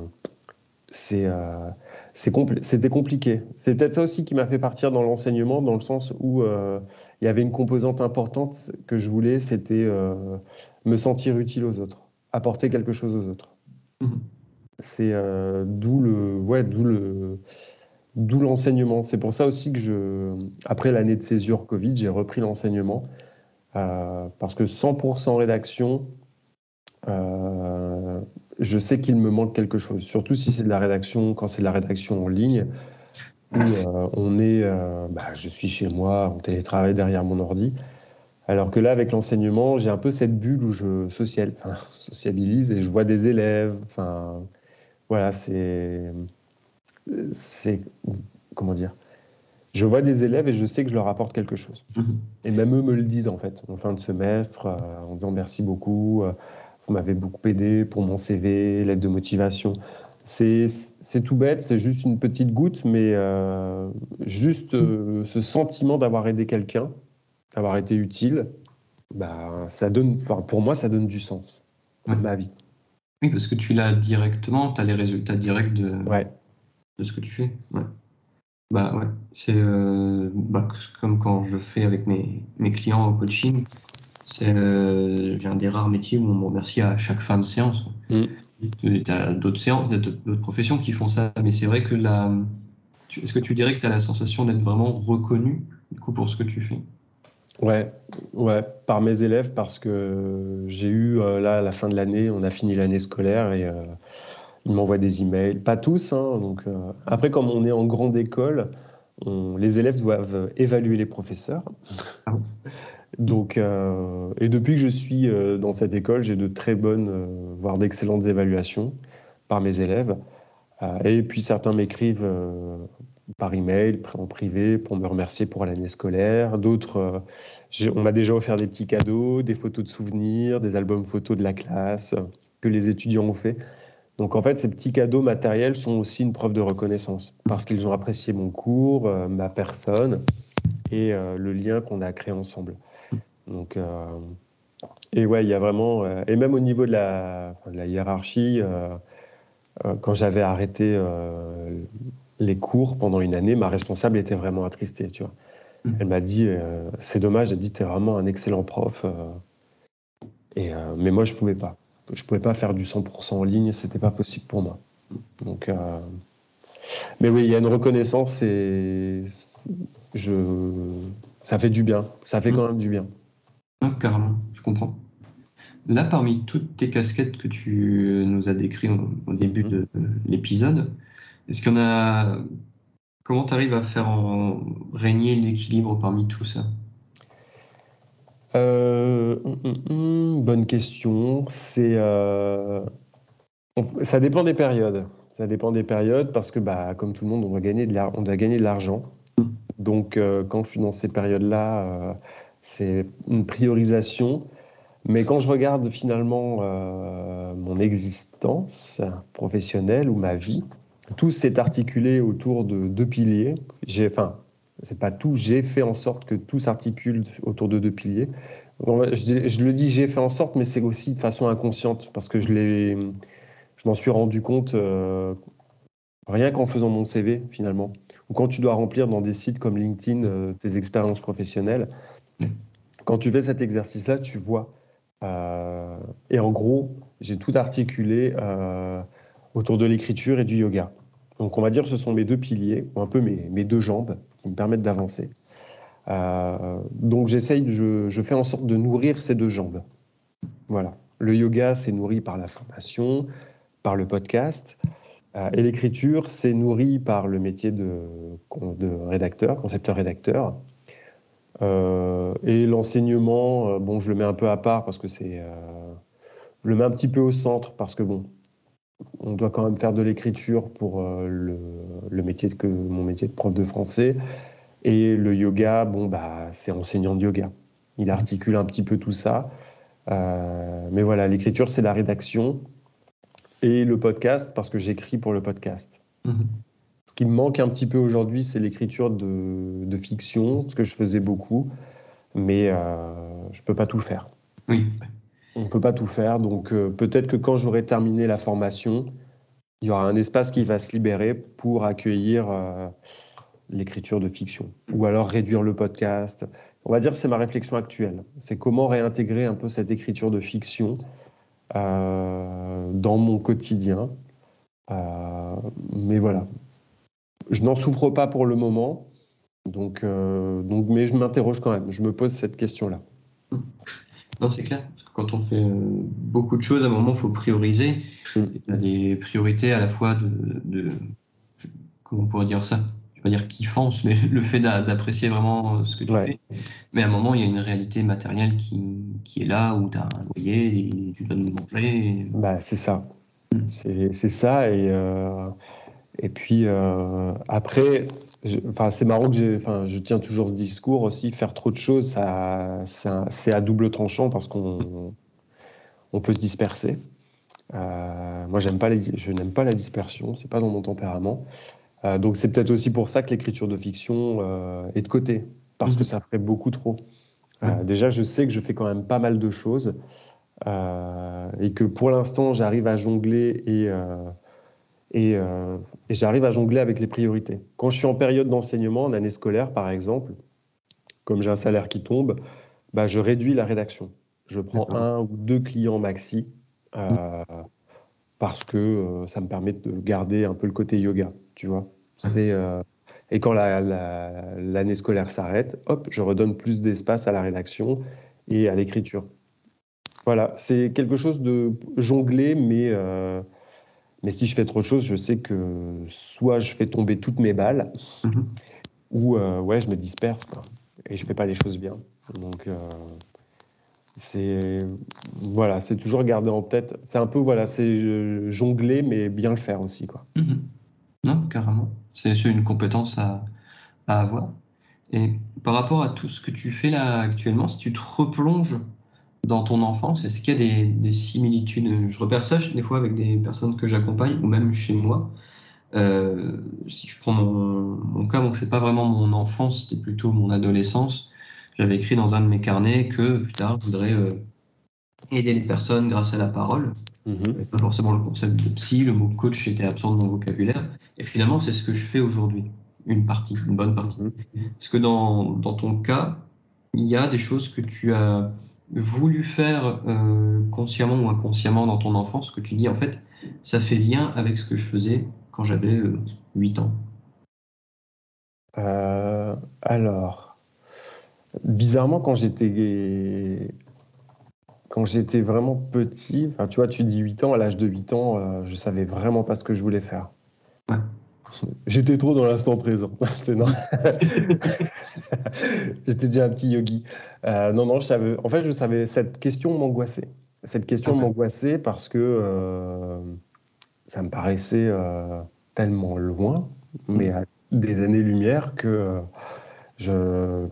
S2: c'est, euh, c'était compliqué. C'est peut-être ça aussi qui m'a fait partir dans l'enseignement, dans le sens où euh, il y avait une composante importante que je voulais, c'était euh, me sentir utile aux autres, apporter quelque chose aux autres.
S1: Mhm.
S2: C'est euh, d'où le, ouais, d'où le, d'où l'enseignement. C'est pour ça aussi que je, après l'année de césure Covid, j'ai repris l'enseignement parce que 100% rédaction, je sais qu'il me manque quelque chose. Surtout si c'est de la rédaction, quand c'est de la rédaction en ligne, où euh, on est, euh, bah, je suis chez moi, en télétravail derrière mon ordi. Alors que là, avec l'enseignement, j'ai un peu cette bulle où je social, enfin, [LAUGHS] sociabilise et je vois des élèves. Enfin, voilà, c'est, c'est, comment dire Je vois des élèves et je sais que je leur apporte quelque chose.
S1: Mhm.
S2: Et même eux me le disent en fait, en fin de semestre, euh, en disant merci beaucoup, euh, vous m'avez beaucoup aidé pour mon CV, l'aide de motivation. C'est tout bête, c'est juste une petite goutte, mais euh, juste euh, ce sentiment d'avoir aidé quelqu'un, d'avoir été utile, bah, ça donne, enfin, pour moi, ça donne du sens à
S1: Ouais.
S2: ma vie.
S1: Oui, parce que tu l'as directement, tu as les résultats directs de,
S2: Ouais,
S1: de ce que tu fais. Ouais. Bah ouais, c'est euh, bah, comme quand je fais avec mes, mes clients au coaching. C'est euh, un des rares métiers où on me remercie à chaque fin de séance.
S2: Mm.
S1: Tu as d'autres séances, d'autres d'autres professions qui font ça, mais c'est vrai que la. tu- Est-ce que tu dirais que tu as la sensation d'être vraiment reconnu du coup pour ce que tu fais?
S2: ouais, ouais, par mes élèves parce que j'ai eu euh, là à la fin de l'année, on a fini l'année scolaire et euh, ils m'envoient des emails, pas tous, hein, donc euh, après comme on est en grande école, les élèves doivent évaluer les professeurs. Donc, euh, et depuis que je suis euh, dans cette école, j'ai de très bonnes, euh, voire d'excellentes évaluations par mes élèves. et puis certains m'écrivent par email, en privé, pour me remercier pour l'année scolaire. D'autres, on m'a déjà offert des petits cadeaux, des photos de souvenirs, des albums photos de la classe que les étudiants ont fait. Donc en fait, ces petits cadeaux matériels sont aussi une preuve de reconnaissance parce qu'ils ont apprécié mon cours, ma personne et le lien qu'on a créé ensemble. Donc, euh, et ouais, il y a vraiment, euh, et même au niveau de la, la hiérarchie, euh, quand j'avais arrêté les cours pendant une année, ma responsable était vraiment attristée, tu vois. Mmh. Elle m'a dit, c'est dommage, elle dit, es vraiment un excellent prof. et, mais moi, je pouvais pas. Je pouvais pas faire du 100% en ligne, c'était pas possible pour moi. Donc, mais oui, il y a une reconnaissance et je, ça fait du bien. Ça fait mmh. quand même du bien.
S1: Ah, carrément, je comprends. Là, parmi toutes tes casquettes que tu nous as décrites au, début mhm. de l'épisode, est-ce qu'il y en a. Comment tu arrives à faire régner l'équilibre parmi tout ça?
S2: Euh, hum, hum, hum, bonne question. C'est, euh, ça dépend des périodes. Ça dépend des périodes parce que, bah, comme tout le monde, on doit gagner de l'argent. Donc, euh, quand je suis dans ces périodes-là, c'est une priorisation. Mais quand je regarde finalement euh, mon existence professionnelle ou ma vie, tout s'est articulé autour de deux piliers. J'ai, enfin, c'est pas tout, j'ai fait en sorte que tout s'articule autour de deux piliers. Je, le dis, j'ai fait en sorte, mais c'est aussi de façon inconsciente parce que je l'ai, je m'en suis rendu compte euh, rien qu'en faisant mon CV finalement. Ou quand tu dois remplir dans des sites comme LinkedIn euh, tes expériences professionnelles, quand tu fais cet exercice-là, tu vois. Euh, et en gros, j'ai tout articulé euh, autour de l'écriture et du yoga. Donc on va dire que ce sont mes deux piliers, ou un peu mes, mes deux jambes qui me permettent d'avancer. Euh, donc j'essaye, je, je, fais en sorte de nourrir ces deux jambes. Voilà. Le yoga, c'est nourri par la formation, par le podcast. et l'écriture, c'est nourri par le métier de, de rédacteur, concepteur-rédacteur. Euh, et l'enseignement, euh, bon, je le mets un peu à part parce que c'est. Euh, je le mets un petit peu au centre parce que, bon, on doit quand même faire de l'écriture pour le, métier que mon métier de prof de français. Et le yoga, bon, bah, c'est enseignant de yoga. Il articule un petit peu tout ça. mais voilà, l'écriture, c'est la rédaction. Et le podcast, parce que j'écris pour le podcast. Mmh qui me manque un petit peu aujourd'hui, c'est l'écriture de, fiction, ce que je faisais beaucoup, mais euh, je ne peux pas tout faire.
S1: Oui.
S2: On ne peut pas tout faire, donc euh, peut-être que quand j'aurai terminé la formation, il y aura un espace qui va se libérer pour accueillir euh, l'écriture de fiction, ou alors réduire le podcast. On va dire que c'est ma réflexion actuelle. C'est comment réintégrer un peu cette écriture de fiction dans mon quotidien. mais voilà, je n'en souffre pas pour le moment, donc, euh, donc, mais je m'interroge quand même, je me pose cette question-là.
S1: Non, c'est clair. quand on fait euh, beaucoup de choses, à un moment, il faut prioriser. Mm. Il y a des priorités à la fois de, de comment on pourrait dire ça? Je vais pas dire kiffance, mais le fait d'apprécier vraiment ce que tu fais. Mais à un moment, il y a une réalité matérielle qui, qui est là, où tu as un loyer, et tu dois manger.
S2: Bah, c'est ça. Mm. C'est ça. Et. Euh, et puis euh, après, enfin, c'est marrant que enfin, je tiens toujours ce discours aussi, faire trop de choses, ça, c'est à double tranchant parce qu'on on peut se disperser. Euh, moi, j'aime pas les, je n'aime pas la dispersion, c'est pas dans mon tempérament. Euh, donc c'est peut-être aussi pour ça que l'écriture de fiction est de côté, parce que mhm. ça ferait beaucoup trop. Déjà, je sais que je fais quand même pas mal de choses et que pour l'instant, j'arrive à jongler et euh, et, j'arrive à jongler avec les priorités. Quand je suis en période d'enseignement, en année scolaire par exemple, comme j'ai un salaire qui tombe, bah, je réduis la rédaction. Je prends un ou deux clients maxi euh, parce que euh, ça me permet de garder un peu le côté yoga, tu vois. C'est et quand l'année scolaire s'arrête, hop, je redonne plus d'espace à la rédaction et à l'écriture. Voilà, c'est quelque chose de jonglé, mais mais si je fais trop de choses, je sais que soit je fais tomber toutes mes balles, mhm. où ouais, je me disperse quoi, et je fais pas les choses bien. Donc c'est voilà, c'est toujours garder en tête. C'est un peu voilà, c'est jongler mais bien le faire aussi quoi.
S1: Mhm. Non, carrément. C'est une compétence à, à, avoir. Et par rapport à tout ce que tu fais là actuellement, si tu te replonges dans ton enfance, est-ce qu'il y a des, des, similitudes Je repère ça des fois avec des personnes que j'accompagne ou même chez moi. Euh, si je prends mon, mon cas, donc c'est pas vraiment mon enfance, c'était plutôt mon adolescence. J'avais écrit dans un de mes carnets que plus tard, je voudrais euh, aider les personnes grâce à la parole. Mm Pas forcément le concept de psy, le mot coach était absent de mon vocabulaire. Et finalement, c'est ce que je fais aujourd'hui, une partie, une bonne partie. Mhm. Est-ce que dans, dans, ton cas, il y a des choses que tu as voulu faire euh, consciemment ou inconsciemment dans ton enfance, que tu dis en fait, ça fait lien avec ce que je faisais quand j'avais euh, 8 ans
S2: euh, Alors, bizarrement, quand j'étais quand j'étais vraiment petit, tu vois, tu dis 8 ans, à l'âge de 8 ans, euh, je savais vraiment pas ce que je voulais faire. J'étais trop dans l'instant présent. [LAUGHS] [LAUGHS] J'étais déjà un petit yogi. Euh, non, non, je savais. En fait, je savais. Cette question m'angoissait. Cette question m'angoissait parce que euh, ça me paraissait tellement loin, mais à des années-lumière que je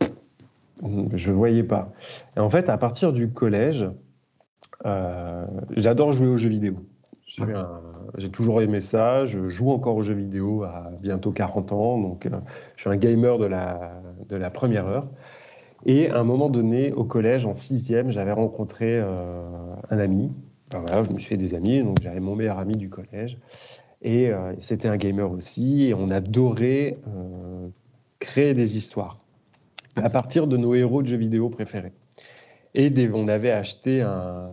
S2: je voyais pas. Et en fait, à partir du collège, euh, j'adore jouer aux jeux vidéo. J'ai toujours aimé ça. Je joue encore aux jeux vidéo à bientôt 40 ans. Donc, euh, je suis un gamer de la, première heure. Et à un moment donné, au collège, en sixième, j'avais rencontré euh, un ami. voilà, je me suis fait des amis. Donc, j'avais mon meilleur ami du collège. Et c'était un gamer aussi. Et on adorait créer des histoires à partir de nos héros de jeux vidéo préférés. Et on avait acheté un,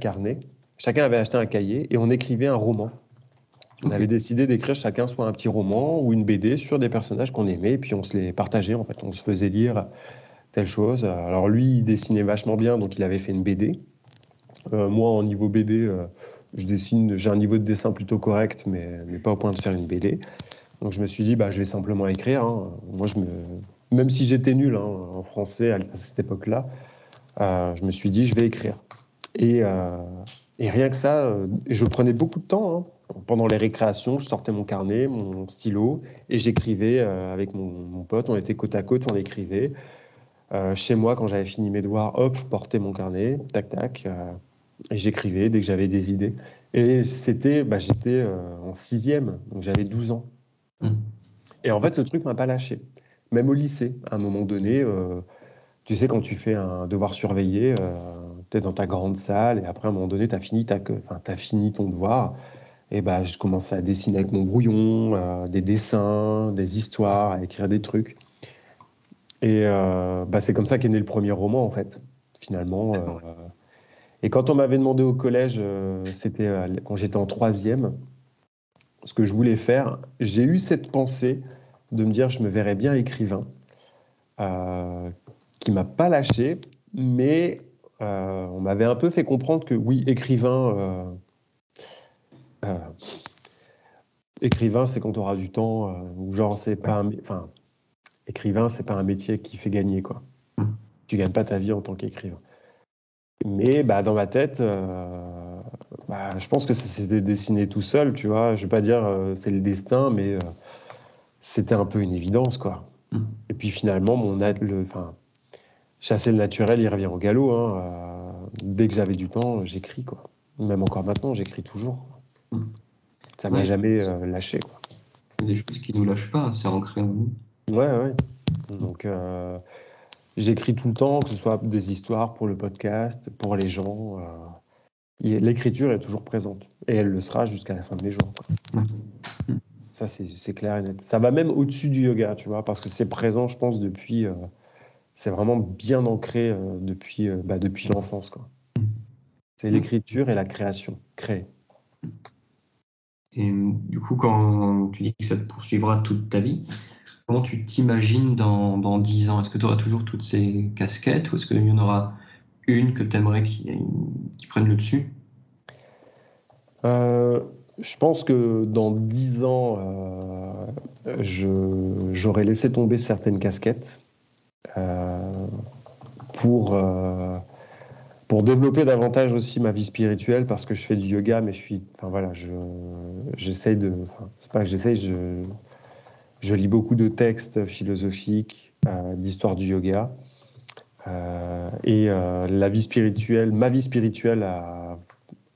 S2: carnet. Chacun avait acheté un cahier et on écrivait un roman. On avait décidé d'écrire chacun soit un petit roman ou une BD sur des personnages qu'on aimait, et puis on se les partageait en fait. On se faisait lire telle chose. Alors lui, il dessinait vachement bien, donc il avait fait une BD. Euh, moi, en niveau BD, euh, je dessine, j'ai un niveau de dessin plutôt correct, mais, mais, pas au point de faire une BD. Donc je me suis dit, bah, je vais simplement écrire. Hein. Moi, je me, même si j'étais nul hein, en français à cette époque-là, euh, je me suis dit, je vais écrire. Et, euh, rien que ça, euh, je prenais beaucoup de temps. Hein. Pendant les récréations, je sortais mon carnet, mon stylo, et j'écrivais avec mon, pote. On était côte à côte, on écrivait. chez moi, quand j'avais fini mes devoirs, hop, je portais mon carnet, tac, tac, et j'écrivais dès que j'avais des idées. Et c'était, bah, j'étais en sixième, donc j'avais 12 ans. Mmh. Et en fait, ce truc m'a pas lâché même au lycée, à un moment donné, euh, tu sais, quand tu fais un devoir surveillé, euh, tu es dans ta grande salle et après, à un moment donné, tu as, fini as fini ton devoir. Et bah, je commençais à dessiner avec mon brouillon, euh, des dessins, des histoires, à écrire des trucs. Et bah, c'est comme ça qu'est né le premier roman, en fait, finalement. et quand on m'avait demandé au collège, c'était quand j'étais en troisième, ce que je voulais faire, j'ai eu cette pensée de me dire je me verrais bien écrivain, euh, qui m'a pas lâché, mais euh, on m'avait un peu fait comprendre que oui, écrivain, euh, euh, écrivain, c'est quand tu auras du temps, ou genre c'est pas, un, enfin, écrivain, c'est pas un métier qui fait gagner quoi. Tu gagnes pas ta vie en tant qu'écrivain. Mais bah, dans ma tête, bah, je pense que ça s'est dessiné tout seul, tu vois. Je vais pas dire c'est le destin, mais c'était un peu une évidence, quoi. Et puis finalement, mon le, chasser le naturel, il revient au galop. Hein. Euh, dès que j'avais du temps, j'écris, quoi. Même encore maintenant, j'écris toujours. Ça Mm. Ça m'a jamais euh, lâché, quoi.
S1: Des choses qui nous lâchent pas, c'est ancré en nous.
S2: Ouais, ouais. Donc, euh, j'écris tout le temps, que ce soit des histoires pour le podcast, pour les gens. L'écriture est toujours présente et elle le sera jusqu'à la fin de mes jours. Quoi. Ça, c'est clair et net. Ça va même au-dessus du yoga, tu vois, parce que c'est présent, je pense, depuis. Euh, c'est vraiment bien ancré euh, depuis, euh, bah, depuis l'enfance, quoi. C'est l'écriture et la création, créer.
S1: Et du coup, quand tu dis que ça te poursuivra toute ta vie, comment tu t'imagines dans, dans 10 ans? Est-ce que tu auras toujours toutes ces casquettes ou est-ce qu'il y en aura une que tu aimerais qui, qui prenne le dessus?
S2: Je pense que dans dix ans, euh, j'aurais laissé tomber certaines casquettes pour pour développer davantage aussi ma vie spirituelle parce que je fais du yoga mais je suis enfin voilà je j'essaye de enfin c'est pas que j'essaye je je lis beaucoup de textes philosophiques euh, d'histoire du yoga euh, et euh, la vie spirituelle ma vie spirituelle a,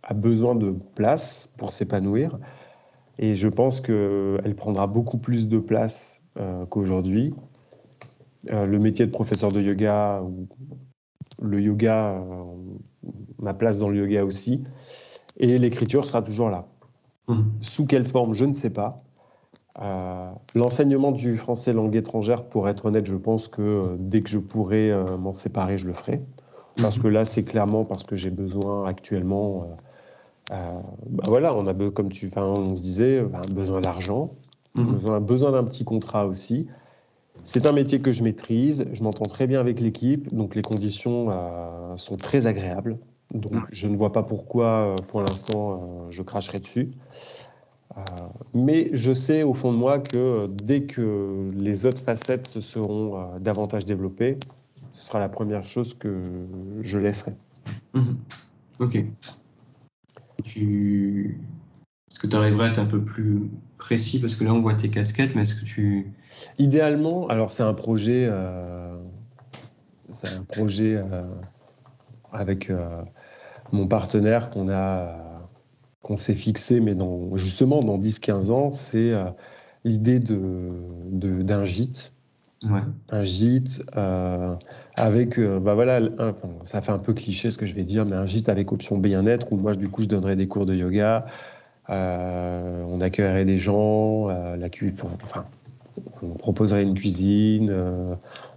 S2: a besoin de place pour s'épanouir et je pense que elle prendra beaucoup plus de place euh, qu'aujourd'hui le métier de professeur de yoga le yoga, euh, ma place dans le yoga aussi. Et l'écriture sera toujours là. Mmh. Sous quelle forme, je ne sais pas. Euh, l'enseignement du français langue étrangère, pour être honnête, je pense que euh, dès que je pourrai m'en séparer, je le ferai. Parce mmh. que là, c'est clairement parce que j'ai besoin actuellement. bah voilà, on a comme tu, on se disait, bah, besoin d'argent, mmh. besoin, besoin d'un petit contrat aussi. C'est un métier que je maîtrise, je m'entends très bien avec l'équipe, donc les conditions euh, sont très agréables. Donc je ne vois pas pourquoi, euh, pour l'instant, euh, je cracherai dessus. mais je sais au fond de moi que dès que les autres facettes seront davantage développées, ce sera la première chose que je laisserai.
S1: Mhm. Ok. Tu... Est-ce que tu arriverais à être un peu plus précis? Parce que là, on voit tes casquettes, mais est-ce que tu...
S2: Idéalement, alors c'est un projet, euh, c'est un projet euh, avec euh, mon partenaire qu'on a, qu'on s'est fixé, mais dans, justement dans 10-15 ans, c'est l'idée de, d'un gîte. Un gîte avec, bah voilà, ça fait un peu cliché ce que je vais dire, mais un gîte avec option bien-être où moi, du coup, je donnerais des cours de yoga, on accueillerait des gens, la enfin, on proposerait une cuisine, euh,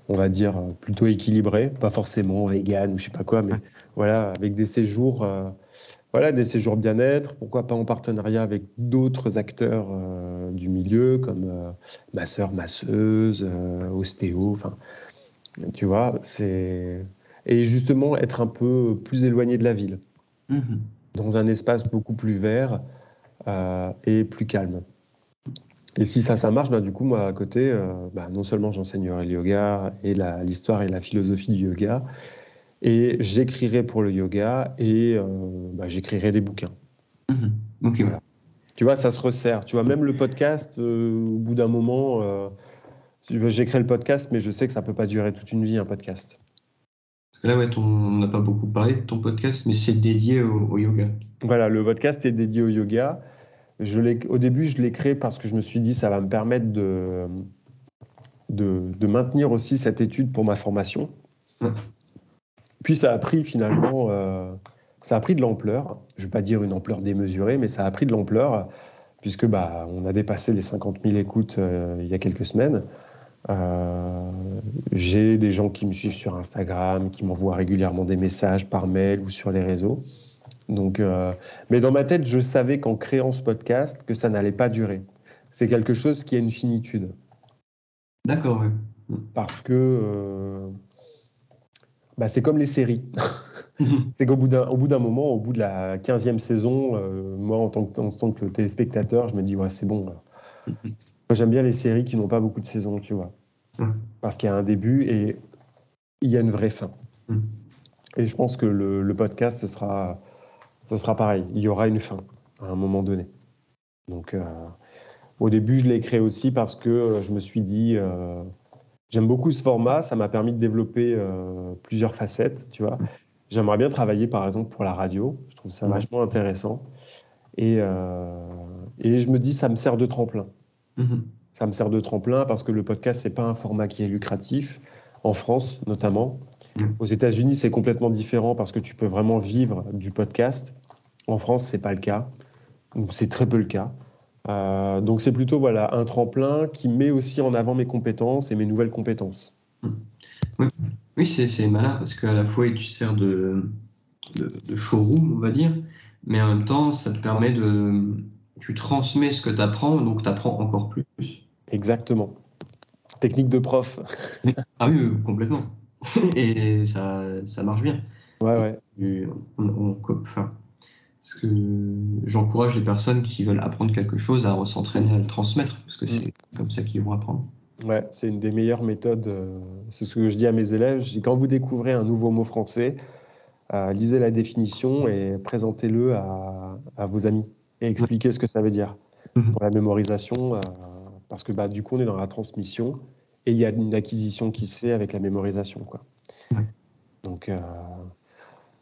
S2: on va dire plutôt équilibrée, pas forcément vegan ou je sais pas quoi, mais voilà, avec des séjours, euh, voilà, des séjours bien-être. Pourquoi pas en partenariat avec d'autres acteurs euh, du milieu comme masseur, masseuse, ostéo, enfin, tu vois, c'est et justement être un peu plus éloigné de la ville, mmh dans un espace beaucoup plus vert et plus calme. Et si ça, ça marche, bah, du coup, moi, à côté, euh, bah, non seulement j'enseignerai le yoga et l'histoire et la philosophie du yoga, et j'écrirai pour le yoga et euh, bah, j'écrirai des bouquins.
S1: Mmh.
S2: Tu vois, ça se resserre. Tu vois, même le podcast, euh, au bout d'un moment, j'écris le podcast, mais je sais que ça peut pas durer toute une vie, un podcast.
S1: Parce que là, ouais, on n'a pas beaucoup parlé de ton podcast, mais c'est dédié au yoga.
S2: Voilà, le podcast est dédié au yoga au début, je l'ai créé parce que je me suis dit ça va me permettre de, de, maintenir aussi cette étude pour ma formation. Puis ça a pris finalement, euh, ça a pris de l'ampleur. Je ne vais pas dire une ampleur démesurée, mais ça a pris de l'ampleur puisque bah, on a dépassé les 50 000 écoutes euh, il y a quelques semaines. Euh, j'ai des gens qui me suivent sur Instagram, qui m'envoient régulièrement des messages par mail ou sur les réseaux. Donc, euh, mais dans ma tête, je savais qu'en créant ce podcast, que ça n'allait pas durer. C'est quelque chose qui a une finitude.
S1: D'accord,
S2: oui. Parce que euh, bah, c'est comme les séries. [LAUGHS] c'est qu'au bout d'un moment, au bout de la 15e saison, euh, moi, en tant, que, en tant, que, téléspectateur, je me dis, ouais, c'est bon. J'aime bien les séries qui n'ont pas beaucoup de saisons, tu vois. Parce qu'il y a un début et il y a une vraie fin. Et je pense que le, le podcast, ce sera ce sera pareil. Il y aura une fin à un moment donné. Donc, euh, au début, je l'ai créé aussi parce que euh, je me suis dit, euh, j'aime beaucoup ce format, ça m'a permis de développer plusieurs facettes, tu vois. J'aimerais bien travailler, par exemple, pour la radio. Je trouve ça vachement intéressant. Et, et je me dis, ça me sert de tremplin. Mm-hmm. Ça me sert de tremplin parce que le podcast, c'est pas un format qui est lucratif, en France notamment. Aux États-Unis, c'est complètement différent parce que tu peux vraiment vivre du podcast. En France, c'est pas le cas. C'est très peu le cas. Euh, donc c'est plutôt voilà un tremplin qui met aussi en avant mes compétences et mes nouvelles compétences.
S1: Oui, oui c'est malin parce qu'à la fois tu sers de, de, showroom, on va dire, mais en même temps ça te permet de... Tu transmets ce que tu apprends, donc tu apprends encore plus.
S2: Exactement. Technique de prof.
S1: ah oui, complètement. [LAUGHS] et ça, ça marche bien.
S2: Ouais, ouais.
S1: On, enfin, Parce que j'encourage les personnes qui veulent apprendre quelque chose à s'entraîner à le transmettre, parce que c'est comme ça qu'ils vont apprendre.
S2: Ouais, c'est une des meilleures méthodes. euh, c'est ce que je dis à mes élèves. Je dis, quand vous découvrez un nouveau mot français, euh, lisez la définition et présentez-le à, à vos amis et expliquez ce que ça veut dire
S1: Mhm.
S2: pour la mémorisation. euh, parce que bah, du coup, on est dans la transmission et il y a une acquisition qui se fait avec la mémorisation. Quoi. Donc, euh,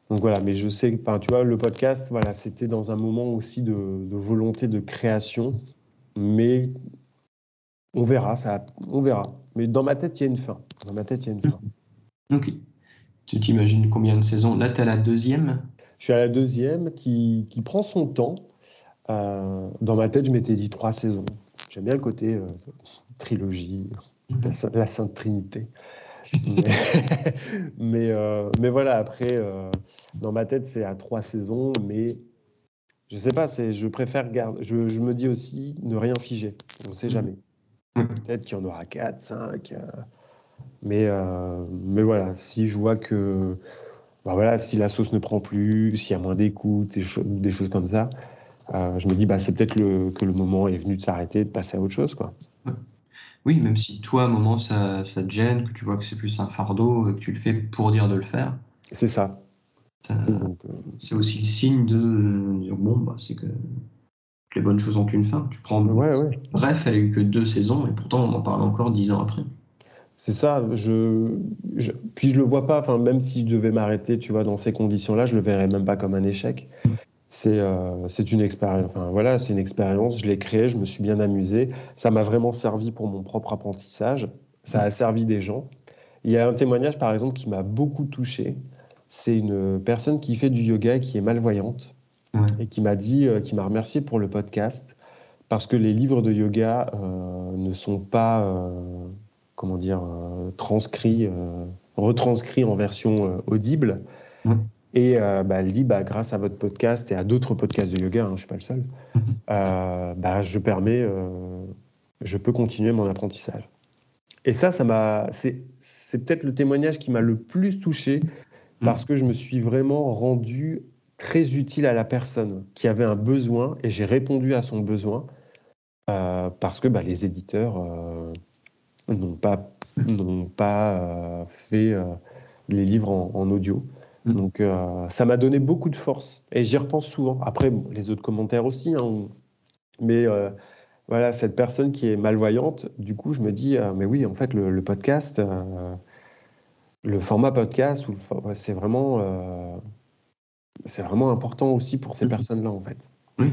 S2: donc voilà, mais je sais, enfin, tu vois, le podcast, voilà, c'était dans un moment aussi de, de volonté de création, mais on verra, ça, on verra. Mais dans ma tête, il y a une fin. Dans ma tête, il y a une fin.
S1: Ok. Tu t'imagines combien de saisons? Là, tu à la deuxième.
S2: Je suis à la deuxième qui, qui prend son temps. Euh, dans ma tête, je m'étais dit trois saisons. J'aime bien le côté euh, trilogie, la, Sainte- la Sainte Trinité. [LAUGHS] Mais, mais, euh, mais voilà, après, euh, dans ma tête, c'est à trois saisons, mais je sais pas, je préfère garder. Je, je me dis aussi ne rien figer. On ne sait jamais.
S1: Mhm.
S2: Peut-être qu'il y en aura quatre, cinq. mais, mais voilà, si je vois que bah voilà, si la sauce ne prend plus, s'il y a moins d'écoute, des, cho- des choses comme ça, euh, je me dis bah, c'est peut-être le, que le moment est venu de s'arrêter, de passer à autre chose. Quoi.
S1: Oui, même si toi, à un moment, ça, ça te gêne, que tu vois que c'est plus un fardeau, et que tu le fais pour dire de le faire,
S2: C'est ça.
S1: ça-
S2: Donc, euh,
S1: c'est aussi le signe de euh, dire bon, bah, c'est que les bonnes choses ont une fin. Tu prends.
S2: ouais, ouais.
S1: Bref, elle a eu que deux saisons, et pourtant, on en parle encore dix ans après.
S2: C'est ça. Je, je- puis je le vois pas. Enfin, même si je devais m'arrêter, tu vois, dans ces conditions-là, je le verrais même pas comme un échec. C'est euh, c'est une expérience. Enfin, voilà, c'est une expérience. Je l'ai créée. Je me suis bien amusé. Ça m'a vraiment servi pour mon propre apprentissage. Ça a servi des gens. Il y a un témoignage, par exemple, qui m'a beaucoup touché. C'est une personne qui fait du yoga et qui est malvoyante
S1: Ouais.
S2: et qui m'a dit, euh, qui m'a remercié pour le podcast parce que les livres de yoga euh, ne sont pas, euh, comment dire, transcrits, retranscrits en version audible.
S1: Ouais.
S2: Et euh, bah, elle dit, bah, grâce à votre podcast et à d'autres podcasts de yoga, hein, je ne suis pas le seul,
S1: Mhm.
S2: euh, bah, je permets, euh, je peux continuer mon apprentissage. Et ça, ça m'a, c'est, c'est peut-être le témoignage qui m'a le plus touché parce que je me suis vraiment rendu très utile à la personne qui avait un besoin et j'ai répondu à son besoin parce que bah, les éditeurs n'ont pas, n'ont pas fait les livres en, en audio. Donc euh, ça m'a donné beaucoup de force et j'y repense souvent. Après, bon, les autres commentaires aussi, hein, mais euh, voilà, cette personne qui est malvoyante, du coup, je me dis, euh, mais oui, en fait, le, le podcast, le format podcast, c'est vraiment, c'est vraiment important aussi pour ces
S1: Mhm.
S2: personnes-là, en fait,
S1: Oui.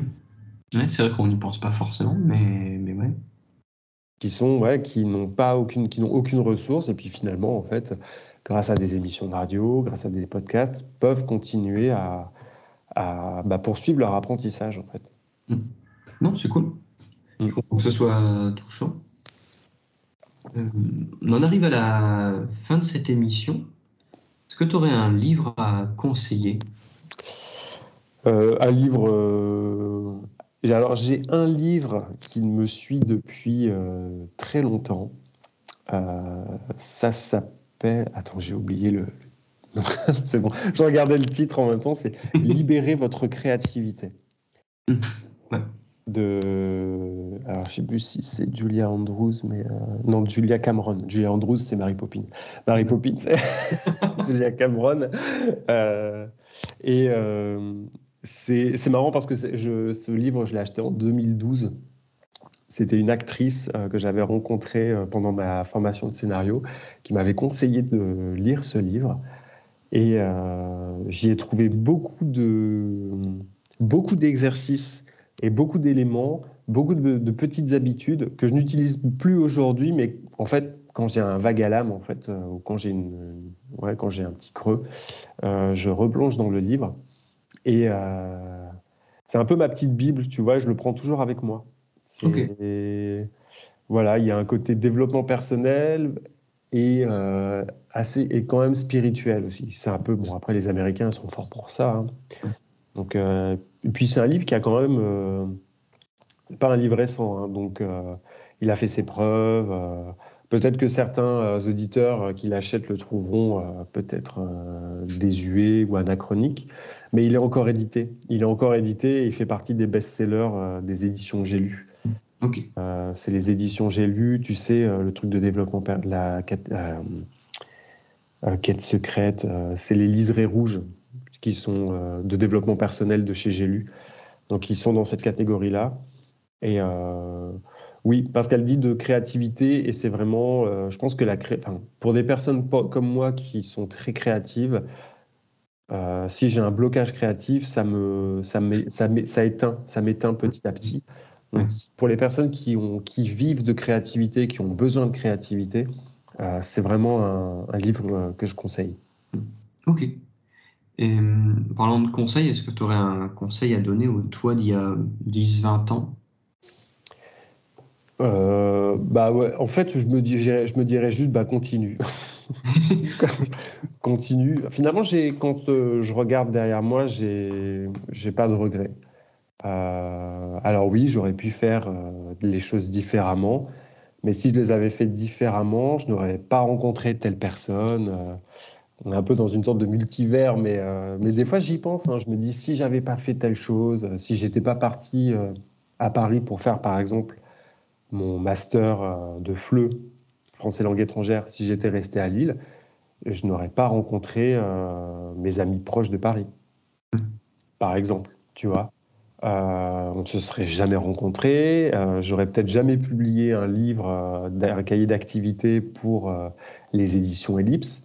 S1: Ouais, c'est vrai qu'on n'y pense pas forcément, mais, mais ouais.
S2: qui sont, ouais, qui n'ont pas aucune, qui n'ont aucune ressource, et puis finalement, en fait, grâce à des émissions de radio, grâce à des podcasts, peuvent continuer à, à bah, poursuivre leur apprentissage, en fait.
S1: Non, c'est cool.
S2: Mm.
S1: Je comprends que ce soit touchant. Euh, on en arrive à la fin de cette émission. Est-ce que tu aurais un livre à conseiller?
S2: Euh, un livre. euh, Alors, j'ai un livre qui me suit depuis très longtemps. Ça s'appelle. Attends, j'ai oublié le. [LAUGHS] c'est bon, je regardais le titre en même temps. C'est Libérer votre créativité.
S1: Ouais.
S2: De. Alors, je sais plus si c'est Julia Andrews, mais. euh, Non, Julia Cameron. Julia Andrews, c'est Mary Poppins. Mary Poppins, c'est [LAUGHS] Julia Cameron. Euh, et. euh, c'est marrant parce que je, ce livre, je l'ai acheté en 2012. C'était une actrice euh, que j'avais rencontrée euh, pendant ma formation de scénario qui m'avait conseillé de lire ce livre. Et euh, j'y ai trouvé beaucoup de beaucoup d'exercices et beaucoup d'éléments, beaucoup de, petites habitudes que je n'utilise plus aujourd'hui, mais en fait, quand j'ai un vague à l'âme, en fait, ou quand j'ai une, ouais, quand j'ai un petit creux, je replonge dans le livre. Et c'est un peu ma petite Bible, tu vois, je le prends toujours avec moi. C'est-
S1: Ok.
S2: Voilà, il y a un côté développement personnel et, euh, assez, et quand même spirituel aussi. C'est un peu, bon, après les Américains sont forts pour ça. hein. Donc, euh, et puis c'est un livre qui a quand même, euh, pas un livre récent, hein, donc il a fait ses preuves. Peut-être que certains auditeurs qui l'achètent le trouveront peut-être désuet ou anachronique, mais il est encore édité. Il est encore édité et il fait partie des best-sellers des éditions J'ai
S1: Ok.
S2: c'est les éditions J'ai lu, tu sais, le truc de développement, la quête, quête secrète, c'est les liserés rouges qui sont de développement personnel de chez J'ai lu. Donc ils sont dans cette catégorie-là. Et oui, parce qu'elle dit de créativité et c'est vraiment, euh, je pense que pour des personnes comme moi qui sont très créatives, euh, si j'ai un blocage créatif, ça me, ça, ça, ça éteint, ça m'éteint petit à petit. Donc, pour les personnes qui, ont, qui vivent de créativité, qui ont besoin de créativité, euh, c'est vraiment un, un, livre que je conseille.
S1: Ok. Et parlant de conseils, est-ce que tu aurais un conseil à donner au toi d'il y a 10-20 ans?
S2: Euh, bah ouais, en fait, je me dirais, je me dirais juste, bah continue. [LAUGHS] continue. Finalement, j'ai, quand euh, je regarde derrière moi, j'ai, j'ai pas de regrets. Euh, alors oui, j'aurais pu faire les choses différemment, mais si je les avais fait différemment, je n'aurais pas rencontré telle personne. on est un peu dans une sorte de multivers, mais, mais des fois j'y pense. Hein. je me dis si j'avais pas fait telle chose, si j'étais pas parti à Paris pour faire par exemple mon master euh, de FLE, français langue étrangère, si j'étais resté à Lille, je n'aurais pas rencontré euh, mes amis proches de Paris, par exemple, tu vois. Euh, on ne se serait jamais rencontrés. J'aurais peut-être jamais publié un livre, un cahier d'activité pour les éditions Ellipse,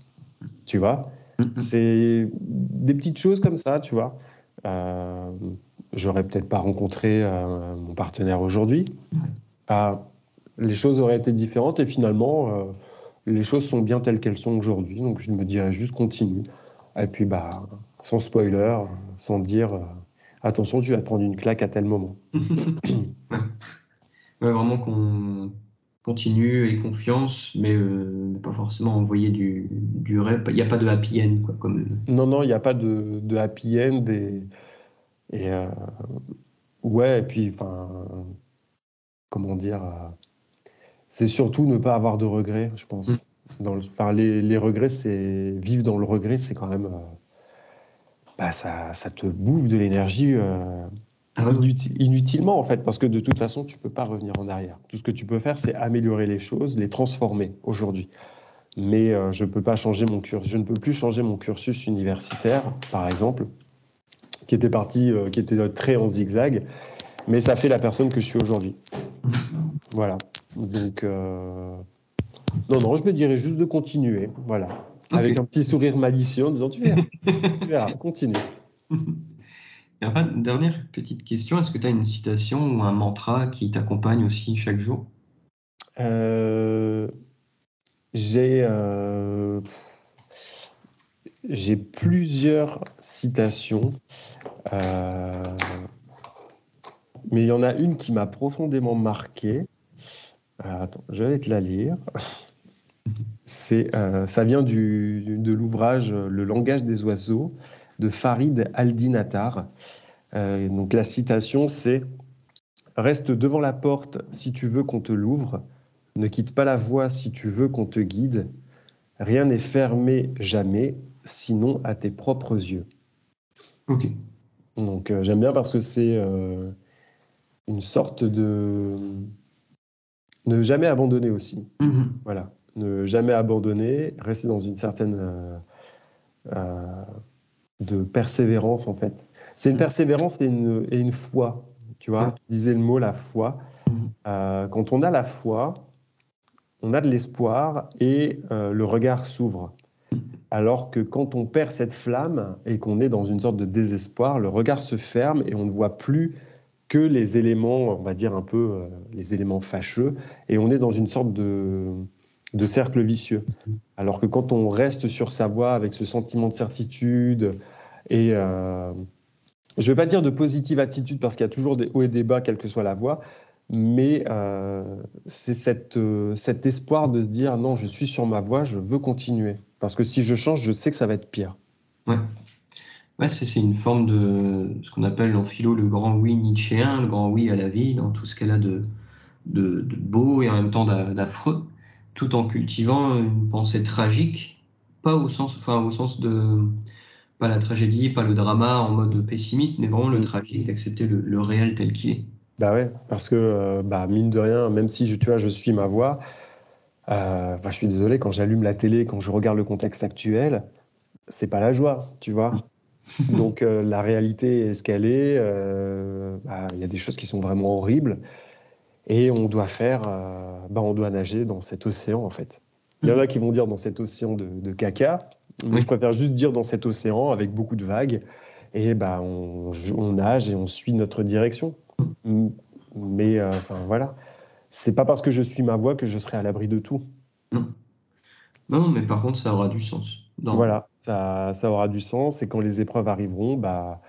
S2: tu vois. C'est des petites choses comme ça, tu vois. J'aurais peut-être pas rencontré mon partenaire aujourd'hui. Les choses auraient été différentes et finalement, euh, les choses sont bien telles qu'elles sont aujourd'hui. Donc je me dirais juste continue. Et puis, bah, sans spoiler, sans dire euh, attention, tu vas prendre une claque à tel moment. [LAUGHS]
S1: vraiment qu'on continue et confiance, mais euh, pas forcément envoyer du, du rêve. Il n'y a pas de happy end. Quoi, comme...
S2: Non, non, il n'y a pas de, de, happy end. Et, et ouais, et puis, enfin comment dire, euh, c'est surtout ne pas avoir de regrets, je pense. Mm. Dans les, regrets, c'est vivre dans le regret, c'est quand même, euh, bah, ça, ça, te bouffe de l'énergie euh, ah inutilement en fait, parce que de toute façon, tu peux pas revenir en arrière. Tout ce que tu peux faire, c'est améliorer les choses, les transformer aujourd'hui. Mais je peux pas changer mon cursus, je ne peux plus changer mon cursus universitaire, par exemple, qui était parti, qui était très en zigzag mais ça fait la personne que je suis aujourd'hui. [LAUGHS] Voilà. Donc, euh... non, non, je me dirais juste de continuer. Voilà. Avec un petit sourire malicieux en disant Tu verras, [LAUGHS] tu verras, continue.
S1: Et enfin, dernière petite question est-ce que tu as une citation ou un mantra qui t'accompagne aussi chaque jour?
S2: Euh... J'ai. Euh... J'ai plusieurs citations. Euh, mais il y en a une qui m'a profondément marqué. Euh, attends, je vais te la lire. C'est, euh, ça vient du, de l'ouvrage Le langage des oiseaux de Farid Aldinatar. Euh, donc la citation, c'est Reste devant la porte si tu veux qu'on te l'ouvre. Ne quitte pas la voie si tu veux qu'on te guide. Rien n'est fermé jamais, sinon à tes propres yeux.
S1: Ok.
S2: Donc j'aime bien parce que c'est une sorte de ne jamais abandonner aussi.
S1: Mhm.
S2: Voilà, ne jamais abandonner, rester dans une certaine euh, euh, de persévérance en fait. C'est une mhm. persévérance et une, et une foi. Tu vois, tu disais le mot la foi. Mhm. Euh, quand on a la foi, on a de l'espoir et le regard s'ouvre. Alors que quand on perd cette flamme et qu'on est dans une sorte de désespoir, le regard se ferme et on ne voit plus que les éléments, on va dire un peu euh, les éléments fâcheux, et on est dans une sorte de, de cercle vicieux. Alors que quand on reste sur sa voie avec ce sentiment de certitude et euh, je ne vais pas dire de positive attitude parce qu'il y a toujours des hauts et des bas, quelle que soit la voie, mais euh, c'est cette, cet espoir de dire non, je suis sur ma voie, je veux continuer. Parce que si je change, je sais que ça va être pire.
S1: Ouais. Ouais, c'est une forme de ce qu'on appelle en philo le grand oui nietzschéen, le grand oui à la vie, dans tout ce qu'elle a de, de, beau et en même temps d'affreux. Tout en cultivant une pensée tragique, pas au sens, enfin, au sens de, pas la tragédie, pas le drama en mode pessimiste, mais vraiment le tragique, d'accepter le, réel tel qu'il est.
S2: Bah ouais, parce que, bah, mine de rien, même si je, tu vois, je suis ma voix, euh, je suis désolé, quand j'allume la télé, quand je regarde le contexte actuel, c'est pas la joie, tu vois. [LAUGHS] Donc euh, la réalité est ce qu'elle est. Euh, bah, il y a des choses qui sont vraiment horribles et on doit faire, bah, on doit nager dans cet océan en fait. Il y en a qui vont dire dans cet océan de, caca. Moi, je préfère juste dire dans cet océan avec beaucoup de vagues. Et bah, on, on nage et on suit notre direction. Mais enfin voilà c'est pas parce que je suis ma voix que je serai à l'abri de tout.
S1: Non. Non, mais par contre, ça aura du sens.
S2: Voilà, ça, ça, aura du sens. Et quand les épreuves arriveront, bah,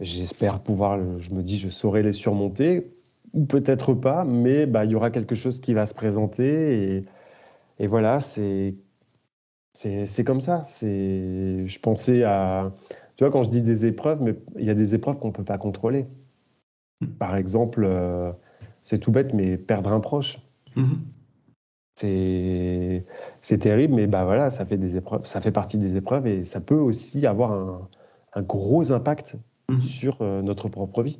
S2: j'espère pouvoir, je me dis, je saurai les surmonter. Ou peut-être pas, mais bah, il y aura quelque chose qui va se présenter. Et, et voilà, c'est. C'est comme ça. Je pensais à. Tu vois, quand je dis des épreuves, mais il y a des épreuves qu'on ne peut pas contrôler. Hmm. Par exemple, euh, c'est tout bête, mais perdre un proche. Mhm. C'est terrible, mais bah voilà, ça fait des épreuves, ça fait partie des épreuves et ça peut aussi avoir un, gros impact mhm. sur euh, notre propre vie.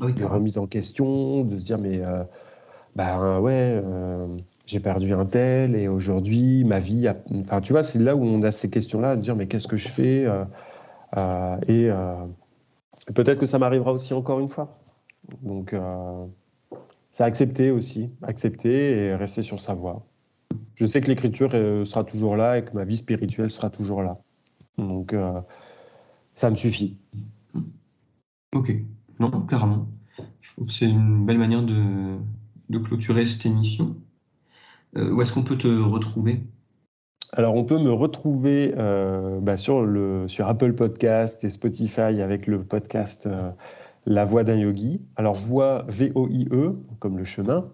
S2: De remise en question, de se dire mais euh, bah ouais, euh, j'ai perdu un tel et aujourd'hui ma vie, enfin tu vois, c'est là où on a ces questions-là, de dire mais qu'est-ce que je fais et peut-être que ça m'arrivera aussi encore une fois. Donc c'est accepter aussi, accepter et rester sur sa voie. Je sais que l'écriture euh, sera toujours là et que ma vie spirituelle sera toujours là. Donc, euh, ça me suffit.
S1: Ok, non, carrément. Je trouve que c'est une belle manière de, clôturer cette émission. Euh, où est-ce qu'on peut te retrouver?
S2: Alors, on peut me retrouver bah, sur, le, sur Apple Podcast et Spotify avec le podcast la voix d'un yogi. Alors, voix V-O-I-E, comme le chemin.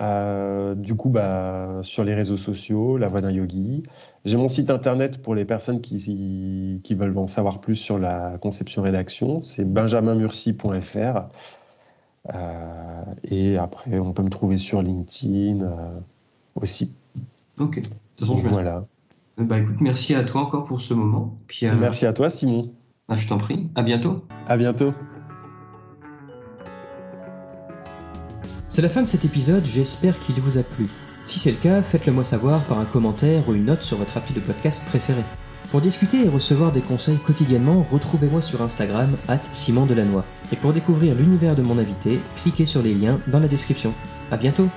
S2: Euh, du coup, bah, sur les réseaux sociaux, la voix d'un yogi. J'ai mon site internet pour les personnes qui, qui veulent en savoir plus sur la conception-rédaction. C'est benjaminmurci.fr. Euh, et après, on peut me trouver sur LinkedIn euh, aussi.
S1: Ok. De toute façon, je voilà. Bah, écoute, merci à toi encore pour ce moment.
S2: Puis, merci à toi, Simon.
S1: Ah, je t'en prie. À bientôt.
S2: À bientôt.
S3: C'est la fin de cet épisode, j'espère qu'il vous a plu. Si c'est le cas, faites-le moi savoir par un commentaire ou une note sur votre appli de podcast préféré. Pour discuter et recevoir des conseils quotidiennement, retrouvez-moi sur Instagram, at Simon Delannoy. Et pour découvrir l'univers de mon invité, cliquez sur les liens dans la description. A bientôt